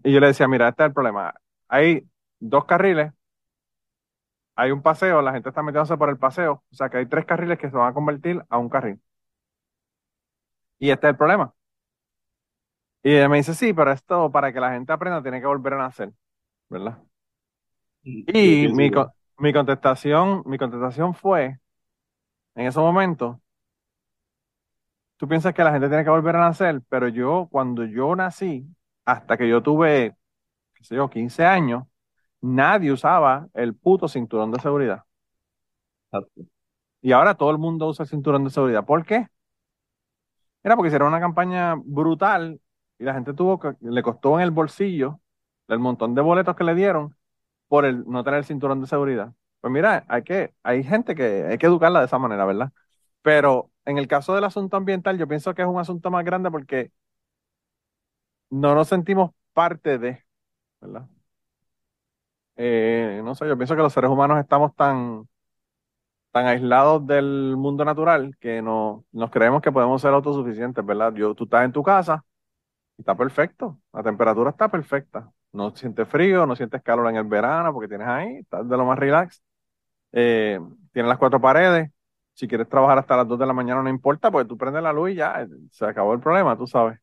y yo le decía, mira, este es el problema, hay dos carriles, hay un paseo, la gente está metiéndose por el paseo, o sea que hay tres carriles que se van a convertir a un carril, y este es el problema. Y ella me dice, sí, pero esto para que la gente aprenda tiene que volver a nacer, ¿verdad?
yo
Y
pienso
mi, mi contestación, mi contestación fue, en ese momento, tú piensas que la gente tiene que volver a nacer, pero yo, cuando yo nací, hasta que yo tuve, qué sé yo, 15 años, nadie usaba el puto cinturón de seguridad.
Exacto.
Y ahora todo el mundo usa el cinturón de seguridad. ¿Por qué? Era porque hicieron una campaña brutal y la gente tuvo que, le costó en el bolsillo el montón de boletos que le dieron por el no tener el cinturón de seguridad. Pues mira, hay que, hay gente que hay que educarla de esa manera, ¿verdad? Pero en el caso del asunto ambiental, yo pienso que es un asunto más grande porque no nos sentimos parte de, ¿verdad? Eh, no sé, yo pienso que los seres humanos estamos tan, tan aislados del mundo natural que no, nos creemos que podemos ser autosuficientes, ¿verdad? Yo, tú estás en tu casa y está perfecto, la temperatura está perfecta. No sientes frío, no sientes calor en el verano porque tienes ahí, estás de lo más relax. Eh, tienes las cuatro paredes. Si quieres trabajar hasta las 2 de la mañana no importa, porque tú prendes la luz y ya, eh, se acabó el problema, tú sabes.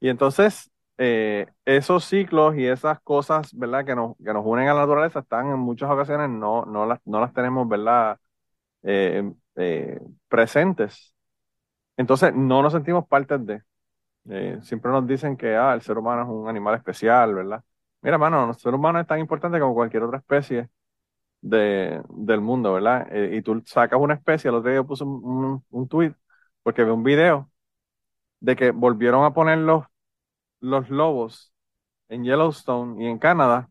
Y entonces, eh, esos ciclos y esas cosas, ¿verdad? Que nos, que nos unen a la naturaleza están en muchas ocasiones, no, no las, no las tenemos, ¿verdad? Presentes. Entonces, no nos sentimos parte de. Siempre nos dicen que ah, el ser humano es un animal especial, ¿verdad? Mira, mano, el ser humano es tan importante como cualquier otra especie de, del mundo, ¿verdad? Eh, y tú sacas una especie, el otro día yo puse un, tweet, porque vi un video de que volvieron a poner los, los lobos en Yellowstone y en Canadá,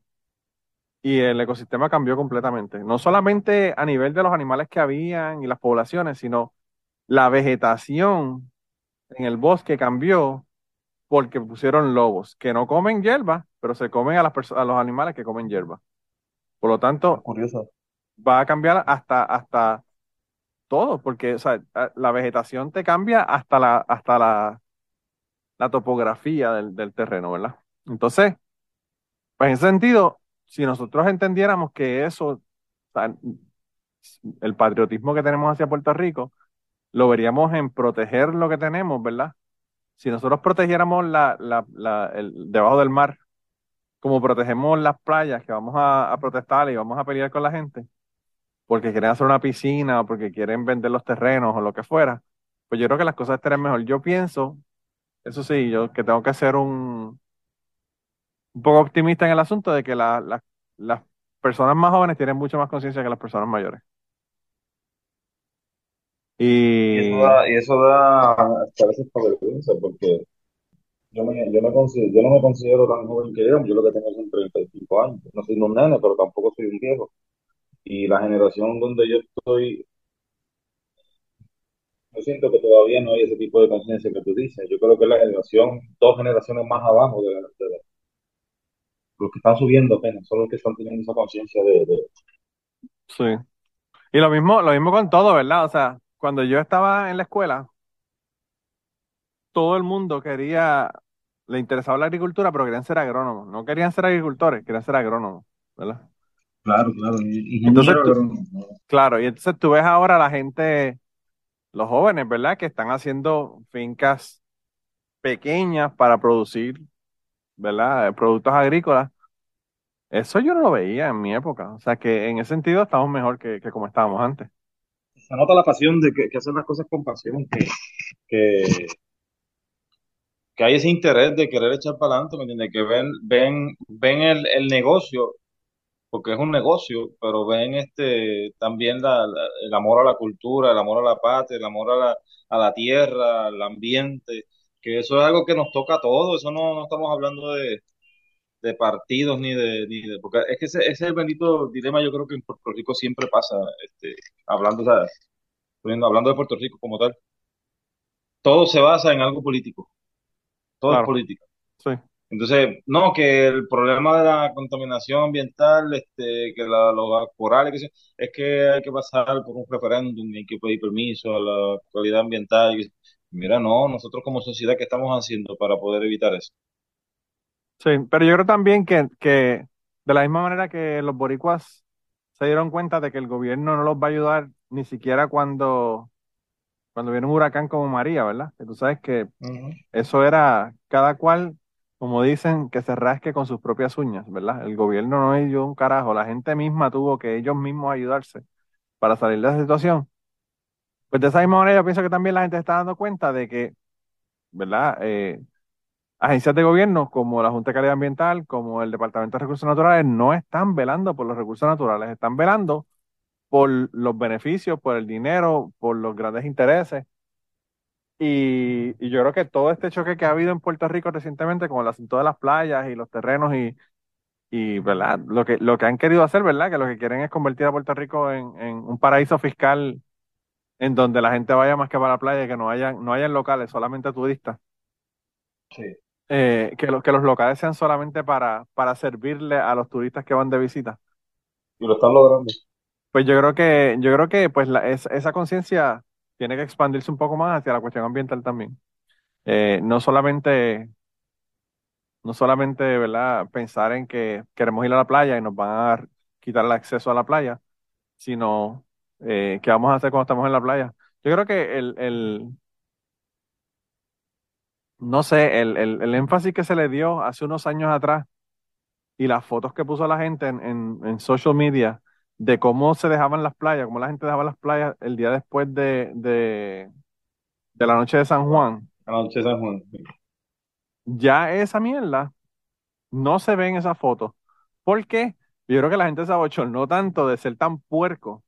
y el ecosistema cambió completamente. No solamente a nivel de los animales que habían y las poblaciones, sino la vegetación en el bosque cambió porque pusieron lobos que no comen hierba, pero se comen a, las a los animales que comen hierba. Por lo tanto,
Curioso.
va a cambiar hasta, hasta todo, porque o sea, la vegetación te cambia hasta la, hasta la, la topografía del, del terreno, ¿verdad? Entonces, pues en ese sentido, si nosotros entendiéramos que eso, o sea, el patriotismo que tenemos hacia Puerto Rico, lo veríamos en proteger lo que tenemos, ¿verdad? Si nosotros protegiéramos la, la, la- el, debajo del mar, como protegemos las playas, que vamos a, protestar y vamos a pelear con la gente, porque quieren hacer una piscina o porque quieren vender los terrenos o lo que fuera, pues yo creo que las cosas estarían mejor. Yo pienso, eso sí, yo que tengo que ser un, un poco optimista en el asunto de que la- la- las personas más jóvenes tienen mucho más conciencia que las personas mayores.
Y
Y
eso da, a veces para vergüenza, porque yo, me, yo, me considero, yo no me considero tan joven que ellos, yo lo que tengo son 35 años. No soy un nene, pero tampoco soy un viejo. Y la generación donde yo estoy, yo siento que todavía no hay ese tipo de conciencia que tú dices. Yo creo que la generación, dos generaciones más abajo de, de los que están subiendo apenas, son los que están teniendo esa conciencia de, de-
sí. Y lo mismo, lo mismo con todo, ¿verdad? O sea, cuando yo estaba en la escuela, todo el mundo quería, le interesaba la agricultura, pero querían ser agrónomos. No querían ser agricultores, querían ser agrónomos, ¿verdad?
Claro, claro. y-
Entonces tú-. Claro, y entonces tú ves ahora la gente, los jóvenes, ¿verdad? Que están haciendo fincas pequeñas para producir, ¿verdad? Eh, Productos agrícolas. Eso yo no lo veía en mi época. O sea que en ese sentido estamos mejor que, que como estábamos antes.
se nota la pasión de que, que hacer las cosas con pasión, que, que, que hay ese interés de querer echar para adelante, ¿me entiendes? Que ven, ven, ven el, el negocio, porque es un negocio, pero ven este también la, la- el amor a la cultura, el amor a la patria, el amor a la, a la tierra, al ambiente, que eso es algo que nos toca a todos, eso no, no estamos hablando de, de partidos ni de, ni de, porque es que ese, ese es el bendito dilema, yo creo que en Puerto Rico siempre pasa, este, hablando, hablando de Puerto Rico como tal, todo se basa en algo político, todo es
Claro.
política.
Sí,
Entonces, no, que el problema de la contaminación ambiental, este, que la, los corales, que se- es que hay que pasar por un referéndum y hay que pedir permiso a la calidad ambiental. y Mira, no, nosotros como sociedad, ¿qué estamos haciendo para poder evitar eso?
sí. Pero yo creo también que, que de la misma manera que los boricuas se dieron cuenta de que el gobierno no los va a ayudar ni siquiera cuando, cuando viene un huracán como María, ¿verdad? Que tú sabes que Eso era cada cual, como dicen, que se rasque con sus propias uñas, ¿verdad? El gobierno no ayudó un carajo, la gente misma tuvo que ellos mismos ayudarse para salir de esa situación. Pues de esa misma manera yo pienso que también la gente está dando cuenta de que, ¿verdad? Eh, agencias de gobierno como la Junta de Calidad Ambiental, como el Departamento de Recursos Naturales, no están velando por los recursos naturales, están velando por los beneficios, por el dinero, por los grandes intereses. Y, y yo creo que todo este choque que ha habido en Puerto Rico recientemente con el asunto de las playas y los terrenos y, y ¿verdad? Lo que, lo que han querido hacer, ¿verdad? Que lo que quieren es convertir a Puerto Rico en, en un paraíso fiscal en donde la gente vaya más que para la playa y que no hayan, no hayan locales, solamente turistas.
Sí.
Eh, que, lo- que los locales sean solamente para, para servirle a los turistas que van de visita.
Y lo están logrando.
Pues yo creo que, yo creo que pues la- es- esa conciencia tiene que expandirse un poco más hacia la cuestión ambiental también. Eh, no solamente, no solamente, ¿verdad? Pensar en que queremos ir a la playa y nos van a quitar el acceso a la playa, sino eh, qué vamos a hacer cuando estamos en la playa. Yo creo que el, el no sé, el, el, el énfasis que se le dio hace unos años atrás y las fotos que puso la gente en, en, en social media de cómo se dejaban las playas, cómo la gente dejaba las playas el día después de, de, de la noche de San Juan,
Anoche de San Juan.
ya esa mierda no se ve en esa foto. ¿Por qué? Yo creo que la gente se abochornó tanto de ser tan puerco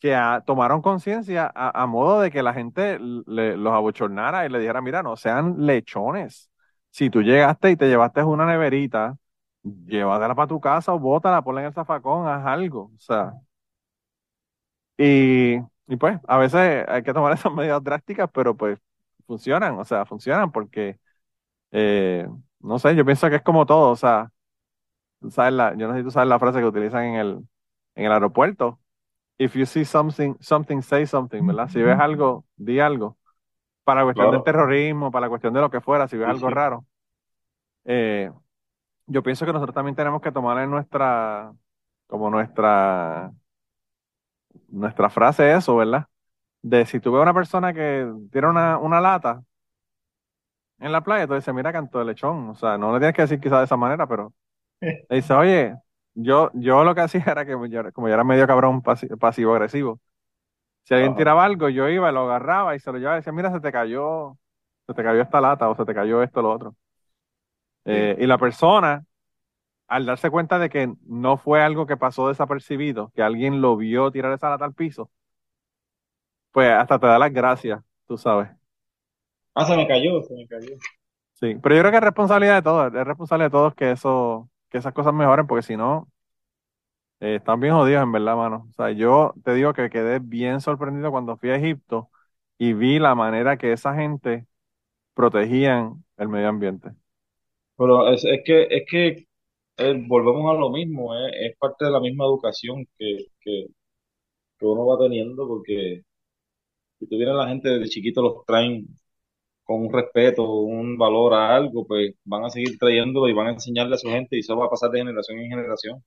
que ah, tomaron conciencia a, a modo de que la gente le- los abochornara y le dijera, mira, no sean lechones. Si tú llegaste y te llevaste una neverita, llévatela para tu casa o bótala, ponla en el zafacón, haz algo. O sea, y Y pues, a veces hay que tomar esas medidas drásticas, pero pues funcionan, o sea, funcionan porque, eh, no sé, yo pienso que es como todo, o sea, tú sabes la, yo no sé si tú sabes la frase que utilizan en el, en el aeropuerto. If you see something, something, say something, ¿verdad? Si ves algo, di algo. Para la cuestión del terrorismo, para la cuestión de lo que fuera, si ves
Sí,
algo
sí.
raro. Eh, yo pienso que nosotros también tenemos que tomar en nuestra, como nuestra, nuestra frase eso, ¿verdad? De si tú ves una persona que tiene una, una lata en la playa, tú dices, mira, canto de lechón. O sea, no le tienes que decir quizás de esa manera, pero le dices, oye, yo, yo lo que hacía era que yo- como yo era medio cabrón pasi- pasivo-agresivo, si alguien
Ajá.
tiraba algo, yo iba, lo agarraba y se lo llevaba y decía, mira, se te cayó, se te cayó esta lata o se te cayó esto o lo otro. Eh, y la persona, al darse cuenta de que no fue algo que pasó desapercibido, que alguien lo vio tirar esa lata al piso, pues hasta te da las gracias, tú sabes.
Ah, se me cayó, se me cayó.
Sí, pero yo creo que es responsabilidad de todos, es responsabilidad de todos que eso, que esas cosas mejoren, porque si no, eh, están bien jodidos en verdad, mano. O sea, yo te digo que quedé bien sorprendido cuando fui a Egipto y vi la manera que esa gente protegían el medio ambiente.
Pero es, es que, es que eh, volvemos a lo mismo, eh, es parte de la misma educación que, que, que uno va teniendo, porque si tú vienes la gente desde chiquito los traen con un respeto, un valor a algo, pues van a seguir trayéndolo y van a enseñarle a su gente y eso va a pasar de generación en generación.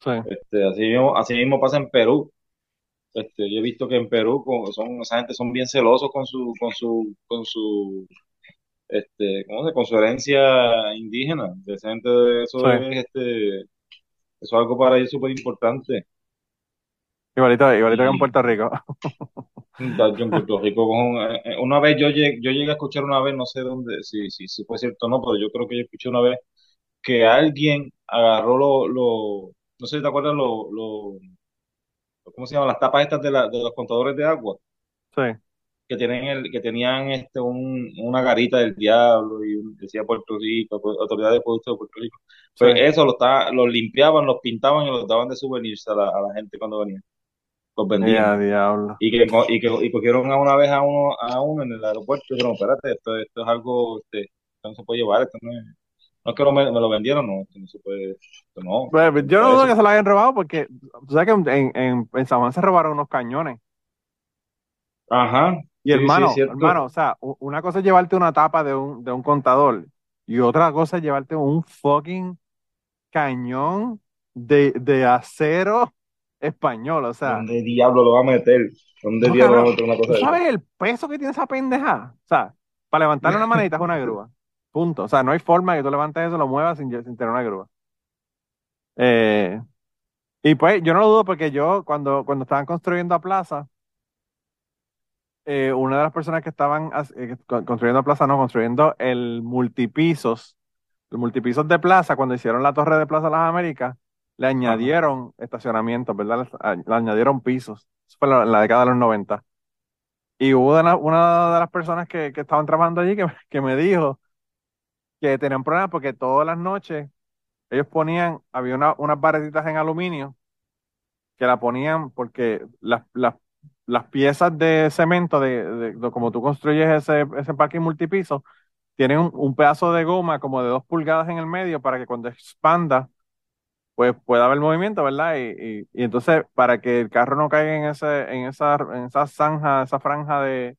Sí,
Este, así mismo, así mismo pasa en Perú. Este, yo he visto que en Perú con- son, esa gente son bien celosos con su, con su, con su, este, ¿cómo se? Con su herencia indígena. De esa gente,
sí.
eso es, este, eso es algo para ellos súper importante.
Igualito, igualito que en Puerto Rico.
yo en Puerto Rico, con- eh, una vez yo llegué, yo llegué a escuchar una vez, no sé dónde, si, si, si fue cierto o no, pero yo creo que yo escuché una vez que alguien agarró lo, lo, no sé si te acuerdas, lo, lo, ¿cómo se llaman? Las tapas estas de, la, de los contadores de agua.
Sí,
que tienen el, que tenían este un, una garita del diablo y decía Puerto Rico, pues, Autoridad de Productos de Puerto Rico.
sí.
Pues eso lo está, los limpiaban, los pintaban y los daban de souvenirs a la, a la gente cuando venía. Los vendían.
diablo.
Y que, y que y cogieron a una vez a uno, a uno en el aeropuerto y dijeron, espérate, esto, esto es algo, este, esto no se puede llevar, esto no es, no es que lo me, me lo vendieron, no, esto no se puede, esto no,
Pues,
no
yo no dudo que se lo hayan robado porque tú sabes que en, en, en San Juan se robaron unos cañones.
Ajá,
Y
sí,
hermano, hermano, o sea, una cosa es llevarte una tapa de un, de un contador y otra cosa es llevarte un fucking cañón de, de acero español. O sea,
¿Dónde diablo lo va a meter? ¿Dónde
no,
diablo va a meter una
¿tú
cosa esa?
sabes el peso que tiene esa pendeja? O sea, para levantarle una manita es una grúa. Punto. O sea, no hay forma que tú levantes eso, lo muevas sin, sin tener una grúa. Eh, y pues yo no lo dudo porque yo, cuando, cuando estaban construyendo a Plaza, eh, una de las personas que estaban eh, con- construyendo Plaza, no, construyendo el multipisos, el multipisos de Plaza, cuando hicieron la torre de Plaza Las Américas, le
Ajá.
añadieron estacionamientos, ¿verdad? Le, añadieron pisos. Eso fue en la, en la década de los 90. Y hubo una, una de las personas que, que estaban trabajando allí que, que me dijo que tenían problemas porque todas las noches ellos ponían, había una- unas barretitas en aluminio que la ponían porque las, las, las piezas de cemento de, de- de como tú construyes ese, ese parking multipiso, tienen un, un pedazo de goma como de dos pulgadas en el medio para que cuando expanda, pues pueda haber movimiento, ¿verdad? Y, y, y entonces, para que el carro no caiga en ese, en esa, en esa zanja, esa franja de,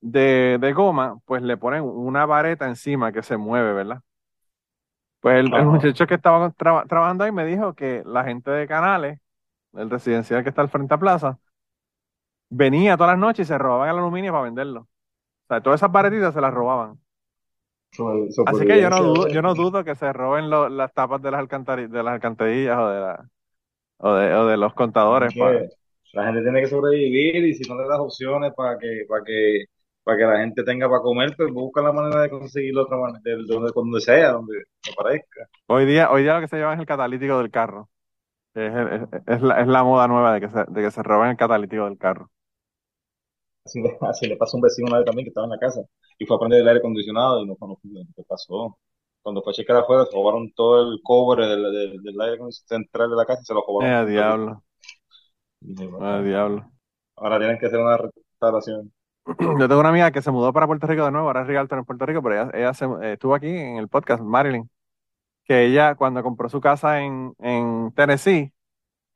de, de goma, pues le ponen una vareta encima que se mueve, ¿verdad? Pues el, muchacho que estaba tra- trabajando ahí me dijo que la gente de Canales, el residencial que está al frente a Plaza, venía todas las noches y se robaban el aluminio para venderlo. O sea, todas esas barretitas se las robaban. Así que yo no dudo, yo no dudo que se roben lo- las tapas de las alcantari- de las alcantarillas o de la, o de, o de los contadores.
que
pa-
la gente tiene que sobrevivir y si no le das opciones para que, para que, para que la gente tenga para comer, pues busca la manera de conseguirlo otra manera, de donde, donde sea, donde me parezca.
Hoy día, hoy día lo que se lleva es el catalítico del carro. Es, el- es, es la, es la moda nueva de que se, de que se roben el catalítico del carro.
Así le, así le pasó a un vecino una vez también que estaba en la casa y fue a prender el aire acondicionado y no conozco qué pasó. Cuando fue a checar afuera, se robaron todo el cobre del, del, del aire central de la casa y se lo
Eh,
robaron.
a diablo,
dije,
a diablo.
Ahora tienen que hacer una restauración.
Yo tengo una amiga que se mudó para Puerto Rico de nuevo, ahora es realtor en Puerto Rico, pero ella, ella se- eh, estuvo aquí en el podcast, Marilyn, que ella cuando compró su casa en, en Tennessee,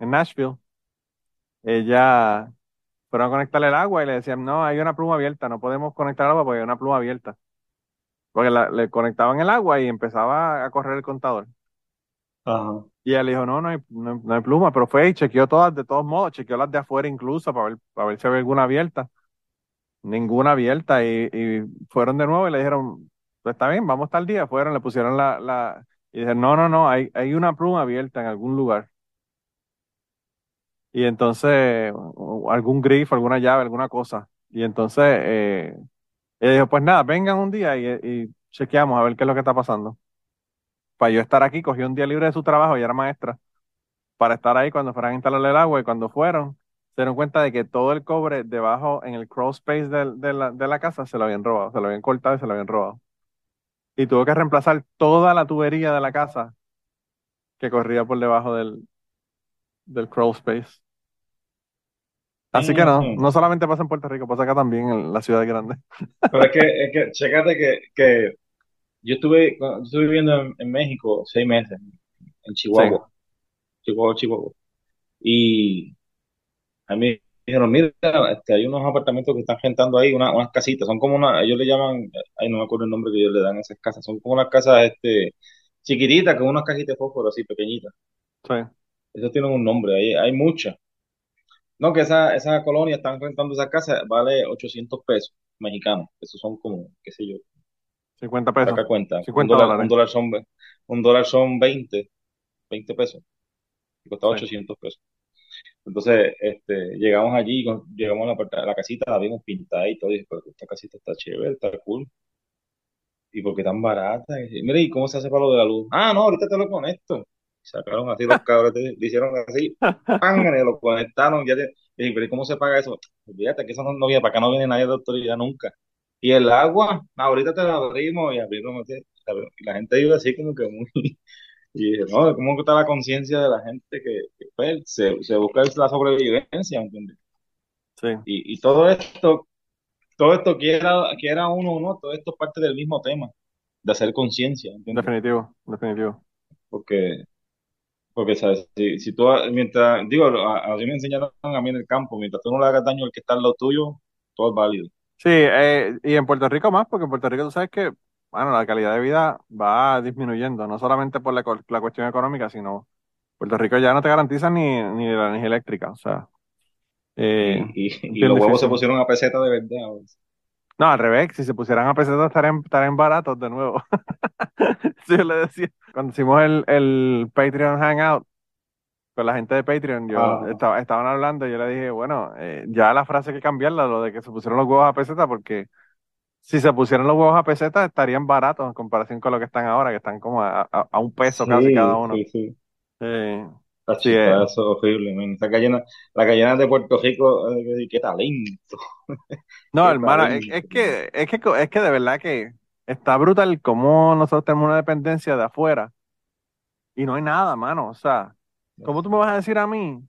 en Nashville, ella fueron a conectarle el agua y le decían, no, hay una pluma abierta, no podemos conectar el agua porque hay una pluma abierta. Porque la- le conectaban el agua y empezaba a correr el contador.
Ajá.
Y le dijo, no, no hay, no, hay- no hay pluma, pero fue y chequeó todas, de todos modos, chequeó las de afuera incluso para ver, para ver si había alguna abierta. Ninguna abierta y, y fueron de nuevo y le dijeron, pues está bien, vamos tal día. Fueron, le pusieron la, la, y dijeron, no, no, no, hay, hay una pluma abierta en algún lugar. Y entonces, algún grifo, alguna llave, alguna cosa. Y entonces, eh, ella dijo, pues nada, vengan un día y, chequeamos a ver qué es lo que está pasando. Para yo estar aquí, cogí un día libre de su trabajo y era maestra, para estar ahí cuando fueran a instalarle el agua y cuando fueron, se dieron cuenta de que todo el cobre debajo en el crawl space del- de, la, de la casa se lo habían robado, se lo habían cortado y se lo habían robado. Y tuvo que reemplazar toda la tubería de la casa que corría por debajo del, del crawl space. Así que no,
Ujú.
no solamente pasa en Puerto Rico, pasa acá también en la ciudad grande.
Pero es que, es que, chécate que, que yo estuve, yo estuve viviendo en, en México seis meses, en Chihuahua, Chihuahua, Chihuahua. Y a mí me dijeron, mira, este, hay unos apartamentos que están rentando ahí, una- unas casitas, son como una, ellos le llaman, ay, no me acuerdo el nombre que ellos le dan a esas casas, son como unas casas, este, chiquititas, con unas cajitas de fósforo así, pequeñitas.
Sí,
Eso tienen un nombre, hay, hay muchas. No, que esa, esa colonia están rentando esa casa, vale 800 pesos mexicanos. Esos son como, qué sé yo,
50 pesos,
saca cuenta. Un
50
dólar,
dólares.
un dólar son, un dólar son 20, 20 pesos. Y costaba
Sí.
800 pesos. Entonces, este, llegamos allí, llegamos a la, a la casita, la vimos pintada y todo, y dije, pero esta casita está chévere, está cool. ¿Y por qué tan barata? Y Mira, ¿y cómo se hace para lo de la luz? Ah, no, ahorita te lo conecto. Sacaron así los cabros, le hicieron así, y lo conectaron. Ya te- y pero ¿y cómo se paga eso? Olvídate que eso no, no viene, para acá no viene nadie de autoridad nunca. Y el agua, "Ah, ahorita te la abrimos y abrimos. Y la gente iba así como que muy... Y dije, no, ¿cómo está la conciencia de la gente que, que, pues, se, se busca la sobrevivencia, ¿entiendes?
Sí,
Y, y todo esto, todo esto quiera, quiera uno o no, todo esto es parte del mismo tema, de hacer conciencia, ¿entiendes?
definitivo, definitivo.
Porque, porque ¿sabes? Si, si tú, mientras, digo, a, a mí me enseñaron a mí en el campo, mientras tú no le hagas daño al que está al lado tuyo, todo es válido.
Sí, eh, y en Puerto Rico más, porque en Puerto Rico tú sabes que, bueno, la calidad de vida va disminuyendo, no solamente por la, cuestión económica, sino Puerto Rico ya no te garantiza ni, ni la energía eléctrica, o sea, eh,
Y, y, los huevos se pusieron a peseta de verdad.
No, al revés, si se pusieran a pesetas estarían, estarían baratos de nuevo. Sí, yo le decía. Cuando hicimos el, el Patreon Hangout con la gente de Patreon, yo
Ah.
estaba, estaban hablando y yo le dije, bueno, eh, ya la frase hay que cambiarla, lo de que se pusieron los huevos a peseta, porque si se pusieran los huevos a peseta estarían baratos en comparación con lo que están ahora, que están como a, a- a un peso casi
Sí,
cada uno.
sí, sí.
Eh,
Tacho,
Sí,
está
eh.
eso horrible, man. Esa gallina, la gallina de Puerto Rico, eh, qué, talento.
no,
Qué
hermano, es,
talento.
es que, es que, es que de verdad que está brutal cómo nosotros tenemos una dependencia de afuera y no hay nada, mano. O sea, ¿cómo tú me vas a decir a mí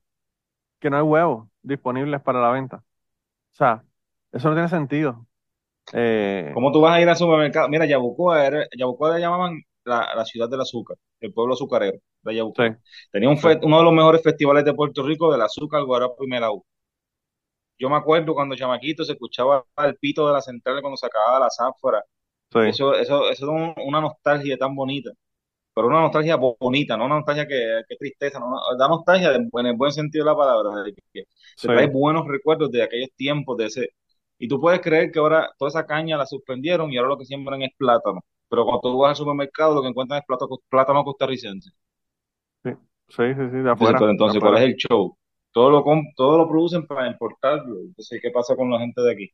que no hay huevos disponibles para la venta? O sea, eso no tiene sentido. Eh,
¿Cómo tú vas a ir al supermercado? Mira, Yabucoa, era, Yabucoa le llamaban la, la ciudad del azúcar, el pueblo azucarero de Yabucoa.
sí,
Tenía un fe- uno de los mejores festivales de Puerto Rico del azúcar, guarapo y melaú. Yo me acuerdo cuando chamaquito se escuchaba el pito de la central cuando se acababa la záfora.
sí.
Eso, eso, eso es un- una nostalgia tan bonita. Pero una nostalgia bo- bonita, no una nostalgia que, que tristeza, no, da nostalgia de- en el buen sentido de la palabra, de que te
Sí.
trae buenos recuerdos de aquellos tiempos, de ese. Y tú puedes creer que ahora toda esa caña la suspendieron y ahora lo que siembran es plátano. Pero cuando tú vas al supermercado lo que encuentras es plátano, plátano costarricense.
Sí, sí, sí, sí, de
Entonces,
afuera, de
entonces, ¿cuál es el show? Todo lo, todo lo producen para importarlo. Entonces, ¿qué pasa con la gente de aquí?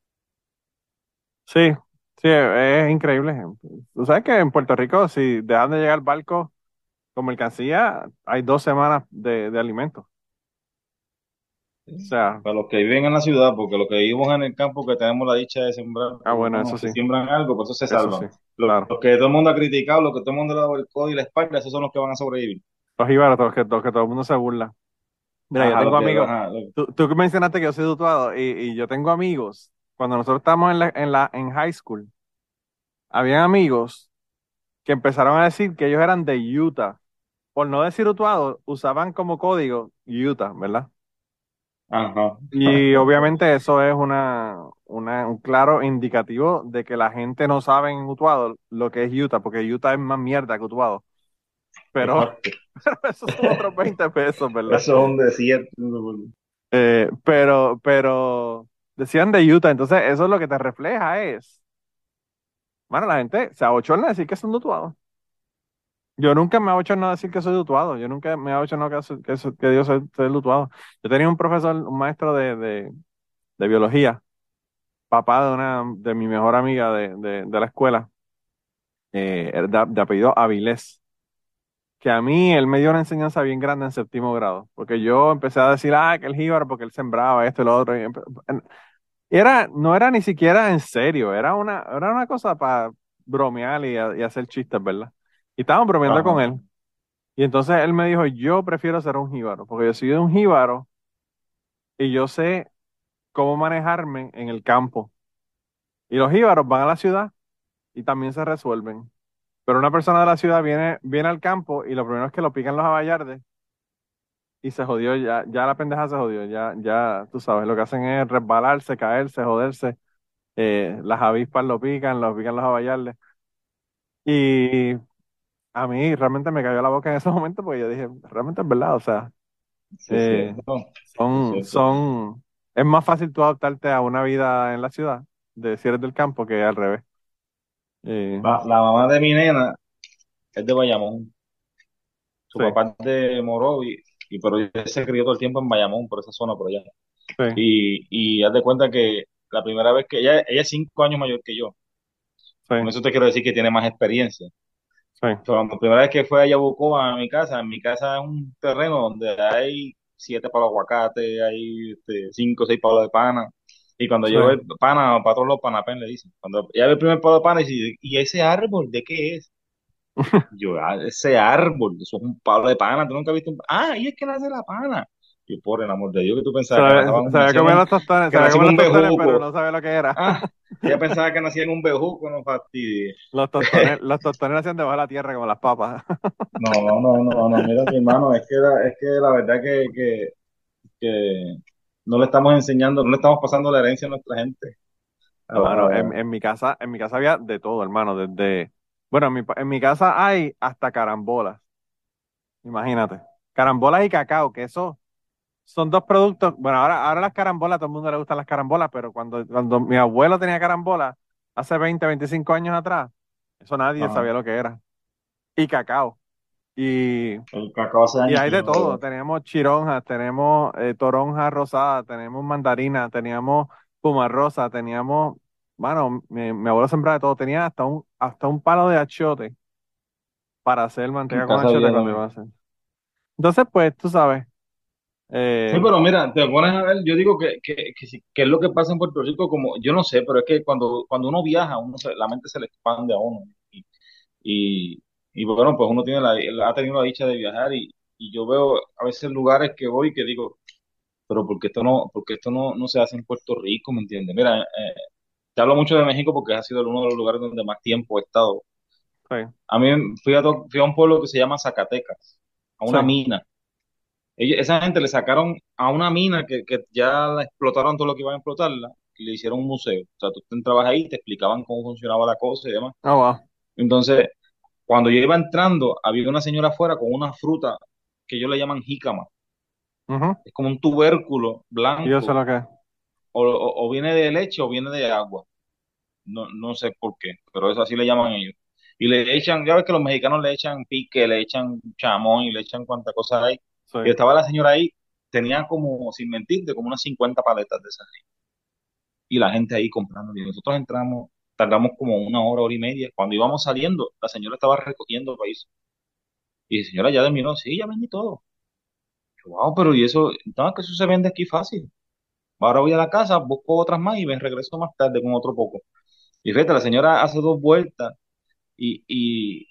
Sí, sí, es increíble. Tú sabes que en Puerto Rico, si dejan de llegar barcos con mercancía, hay dos semanas de, de alimentos. O sea,
Para los que viven en la ciudad, porque los que vivimos en el campo, que tenemos la dicha de sembrar,
ah, bueno, eso sí,
siembran algo, por eso se
eso
salvan.
sí,
Los,
claro.
los que todo el mundo ha criticado, los que todo el mundo le ha dado el codo y la espalda, esos son los que van a sobrevivir.
Los jíbaros, los que, los que todo el mundo se burla. Mira, yo tengo
que-
amigos.
ajá, lo-
Tú, tú mencionaste que yo soy de Utuado y, y yo tengo amigos. Cuando nosotros estábamos en la, en la, en high school, habían amigos que empezaron a decir que ellos eran de Utah. Por no decir Utuado, usaban como código Utah, ¿verdad?
Ajá.
Y obviamente eso es una, una, un claro indicativo de que la gente no sabe en Utuado lo que es Utah, porque Utah es más mierda que Utuado. Pero, pero esos son otros 20 pesos, ¿verdad?
Eso es un desierto.
Eh, pero, pero decían de Utah, entonces eso es lo que te refleja es, bueno, la gente se abochorna de decir que son de Utuado. Yo nunca me abochornado de decir que soy de Utuado, yo nunca me abochornado que, soy- que, yo soy, soy de Utuado. Yo tenía un profesor, un maestro de, de, biología, papá de una, de mi mejor amiga de, de, la escuela, eh, de, apellido Avilés, que a mí él me dio una enseñanza bien grande en séptimo grado, porque yo empecé a decir, ah, que el jíbaro, porque él sembraba esto y lo otro. y era, no era ni siquiera en serio, era una, era una cosa para bromear y hacer chistes, ¿verdad? Y estábamos bromeando
Ajá.
con él. Y entonces él me dijo, yo prefiero ser un jíbaro, porque yo soy un jíbaro y yo sé cómo manejarme en el campo. Y los jíbaros van a la ciudad y también se resuelven. Pero una persona de la ciudad viene, viene al campo y lo primero es que lo pican los abayardes y se jodió, ya, ya la pendeja se jodió, ya, ya, tú sabes, lo que hacen es resbalarse, caerse, joderse. Eh, las avispas lo pican, lo pican los abayardes. Y a mí realmente me cayó la boca en ese momento porque yo dije, realmente es verdad, o sea,
Sí,
Eh, son, son, es más fácil tú adaptarte a una vida en la ciudad, de si eres del campo, que al revés. Eh,
La, la mamá de mi nena es de Bayamón. Su papá es de Morovi, y, pero él se crió todo el tiempo en Bayamón, por esa zona, por allá. Y, y haz de cuenta que la primera vez que ella, ella es cinco años mayor que yo. Con eso te quiero decir que tiene más experiencia.
Sí,
Pero la primera vez que fue a Yabucoa, a mi casa, en mi casa es un terreno donde hay siete palos de aguacate, hay este, cinco o seis palos de pana. Y cuando
Sí.
yo veo el pana, para todos los panapén le dicen. Cuando ella ve el primer palo de pana, dice, ¿y ese árbol de qué es? Yo, "Ah, ese árbol, eso es un palo de pana, tú nunca has visto un... Ah, y es que nace la pana. Y por el amor de Dios, que tú pensabas que
comido
un-
los tostones,
que nacían
comido
un
los tostones,
bejuco.
pero no sabía lo que era.
Ah, ella pensaba que nacía en un bejuco, no fastidie.
Los tostones, los tostones nacían debajo de la tierra como las papas.
No, no, no, no, mira, mi hermano, es que la, es que la verdad que, que, que no le estamos enseñando, no le estamos pasando la herencia a nuestra gente.
Hermano,
Ah,
en, en mi casa, en mi casa había de todo, hermano, desde, bueno, en mi, en mi casa hay hasta carambolas. Imagínate. Carambolas y cacao, que eso son dos productos. Bueno, ahora, ahora las carambolas, a todo el mundo le gustan las carambolas, pero cuando, cuando mi abuelo tenía carambolas, hace 20, 25 años atrás, eso nadie
Ajá.
sabía lo que era. Y cacao. Y,
el cacao
y hay de todo.
veo.
Tenemos chironjas, tenemos eh, toronjas rosadas, tenemos mandarina, teníamos rosa, teníamos, bueno, mi, mi abuelo sembraba de todo. Tenía hasta un, hasta un palo de achiote para hacer manteca con
había
cuando iba a hacer. Entonces, pues, tú sabes. Eh,
Sí, pero mira, te pones a ver, yo digo que, que, que, sí- que es lo que pasa en Puerto Rico, como, yo no sé, pero es que cuando, cuando uno viaja, uno se- la mente se le expande a uno. Y, y, y bueno, pues uno tiene la, ha tenido la dicha de viajar y, y yo veo a veces lugares que voy que digo, pero porque esto no, porque esto no, no se hace en Puerto Rico, ¿me entiendes? Mira, eh, te hablo mucho de México porque ha sido uno de los lugares donde más tiempo he estado.
sí,
A mí fui a, fui a un pueblo que se llama Zacatecas, a una
Sí.
mina. Ellos- esa gente le sacaron a una mina que, que ya la explotaron todo lo que iban a explotarla y le hicieron un museo. O sea, tú entrabas ahí, te explicaban cómo funcionaba la cosa y demás.
Ah, wow.
Entonces, cuando yo iba entrando, había una señora afuera con una fruta que ellos le llaman jícama. Es como un tubérculo blanco.
Yo sé lo que es.
o, o- o viene de leche o viene de agua. No, no sé por qué, pero eso así le llaman ellos. Y le echan, ya ves que los mexicanos le echan pique, le echan chamón y le echan cuanta cosa hay. Y estaba la señora ahí, tenía como, sin mentirte, como unas 50 paletas de esas. Y la gente ahí comprando. Y nosotros entramos, tardamos como una hora, hora y media. Cuando íbamos saliendo, la señora estaba recogiendo país. Y dice, señora, ya terminó. Sí, ya vendí todo. Yo, wow, pero y eso, no, que eso se vende aquí fácil. Ahora voy a la casa, busco otras más y me regreso más tarde con otro poco. Y fíjate, la señora hace dos vueltas y, y,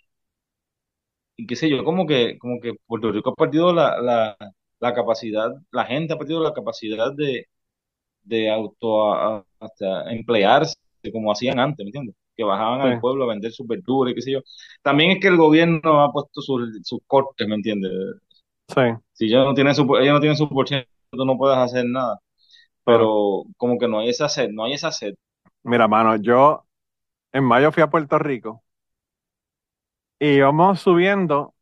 y qué sé yo, como que, como que Puerto Rico ha perdido la, la, la capacidad, la gente ha perdido la capacidad de, de auto a- hasta emplearse como hacían antes, ¿me entiendes? Que bajaban
Sí,
al pueblo a vender sus verduras y qué sé yo. También es que el gobierno ha puesto sus, sus cortes, ¿me entiendes?
sí,
Si ellos no tienen su, ellos no tienen su por ciento, tú no puedes hacer nada. Pero como que no hay esa sed, no hay esa sed.
Mira, mano, yo en mayo fui a Puerto Rico y íbamos subiendo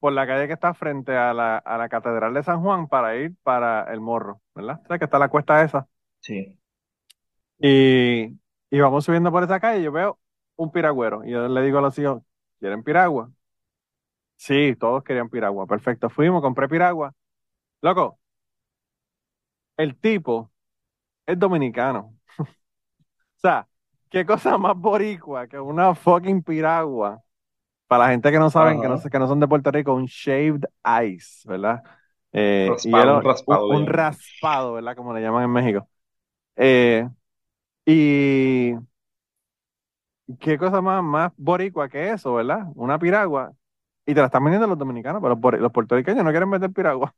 por la calle que está frente a la, a la Catedral de San Juan para ir para el Morro, ¿verdad? ¿Sabes que está la cuesta esa?
Sí.
Y, y vamos subiendo por esa calle y yo veo un piragüero. Y yo le digo a los hijos, ¿quieren piragua? Sí, todos querían piragua. Perfecto. Fuimos, compré piragua. Loco, el tipo es dominicano. O sea, qué cosa más boricua que una fucking piragua. Para la gente que no saben, que no, que no son de Puerto Rico, un shaved ice, ¿verdad? Eh,
Raspado, un raspado,
un, un raspado, ¿verdad? Como le llaman en México. Eh, y qué cosa más, más boricua que eso, ¿verdad? Una piragua. Y te la están vendiendo los dominicanos, pero los, los puertorriqueños no quieren vender piragua.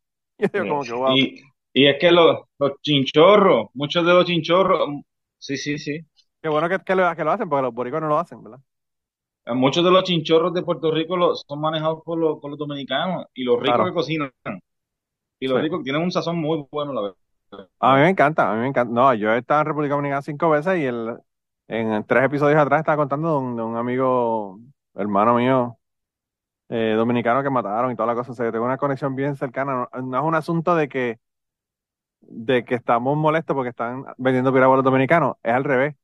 Y yo como que, wow.
Y, y es que los, los chinchorros, muchos de los chinchorros, mm, sí, sí, sí.
Qué bueno que, que lo, que lo hacen, porque los boricuas no lo hacen, ¿verdad?
Muchos de los chinchorros de Puerto Rico los, son manejados por los, por los dominicanos y los ricos
Claro.
que cocinan. Y los
Sí.
ricos tienen un sazón muy bueno, la verdad.
A mí me encanta, a mí me encanta. No, yo he estado en República Dominicana cinco veces y el, en tres episodios atrás estaba contando de un, de un amigo, hermano mío, eh, dominicano que mataron y toda la cosa. O sea, yo tengo una conexión bien cercana. No, no es un asunto de que, de que estamos molestos porque están vendiendo piragua a los dominicanos. Es al revés.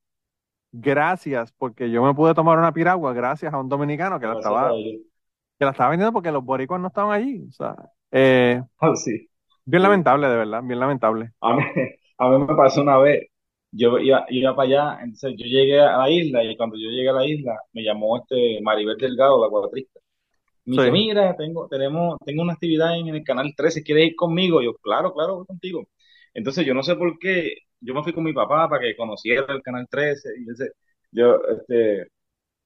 Gracias, porque yo me pude tomar una piragua gracias a un dominicano que la estaba, que la estaba vendiendo porque los boricuas no estaban allí. O sea, eh,
Ah, sí.
bien
Sí.
lamentable, de verdad, bien lamentable.
A mí, a mí me pasó una vez, yo iba, iba para allá, entonces yo llegué a la isla y cuando yo llegué a la isla me llamó este Maribel Delgado, la cuatrista. Me dice, mira, tengo, tenemos, tengo una actividad en el canal 13, ¿quieres ir conmigo? Yo, claro, claro, voy contigo. Entonces yo no sé por qué, yo me fui con mi papá para que conociera el canal 13 y ese, yo, este,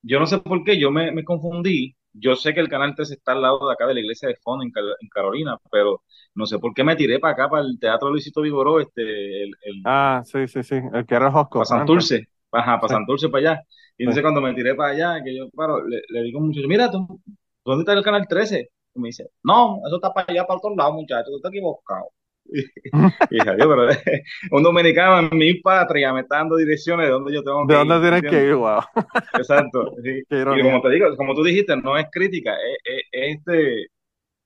yo no sé por qué, yo me, me confundí. Yo sé que el canal 13 está al lado de acá de la iglesia de Fon en, Carolina, pero no sé por qué me tiré para acá, para el Teatro Luisito Vigoró, este, el, el,
Ah, sí, sí, sí. El que era el Josco
para. Santurce, ajá, para
Sí,
Santurce para allá. Y
sí.
entonces cuando me tiré para allá, que yo paro, le, le digo a un muchacho, mira, ¿tú, ¿dónde está el canal 13? Y me dice, no, eso está para allá, para otro lado, muchacho, tú estás equivocado. Y dije, "Adiós, pero un dominicano en mi patria me está dando direcciones de dónde yo tengo
¿De
que
dónde
ir,
tienes que ir? Wow.
Exacto, sí. Y como te digo, como tú dijiste, no es crítica, es, es- es este,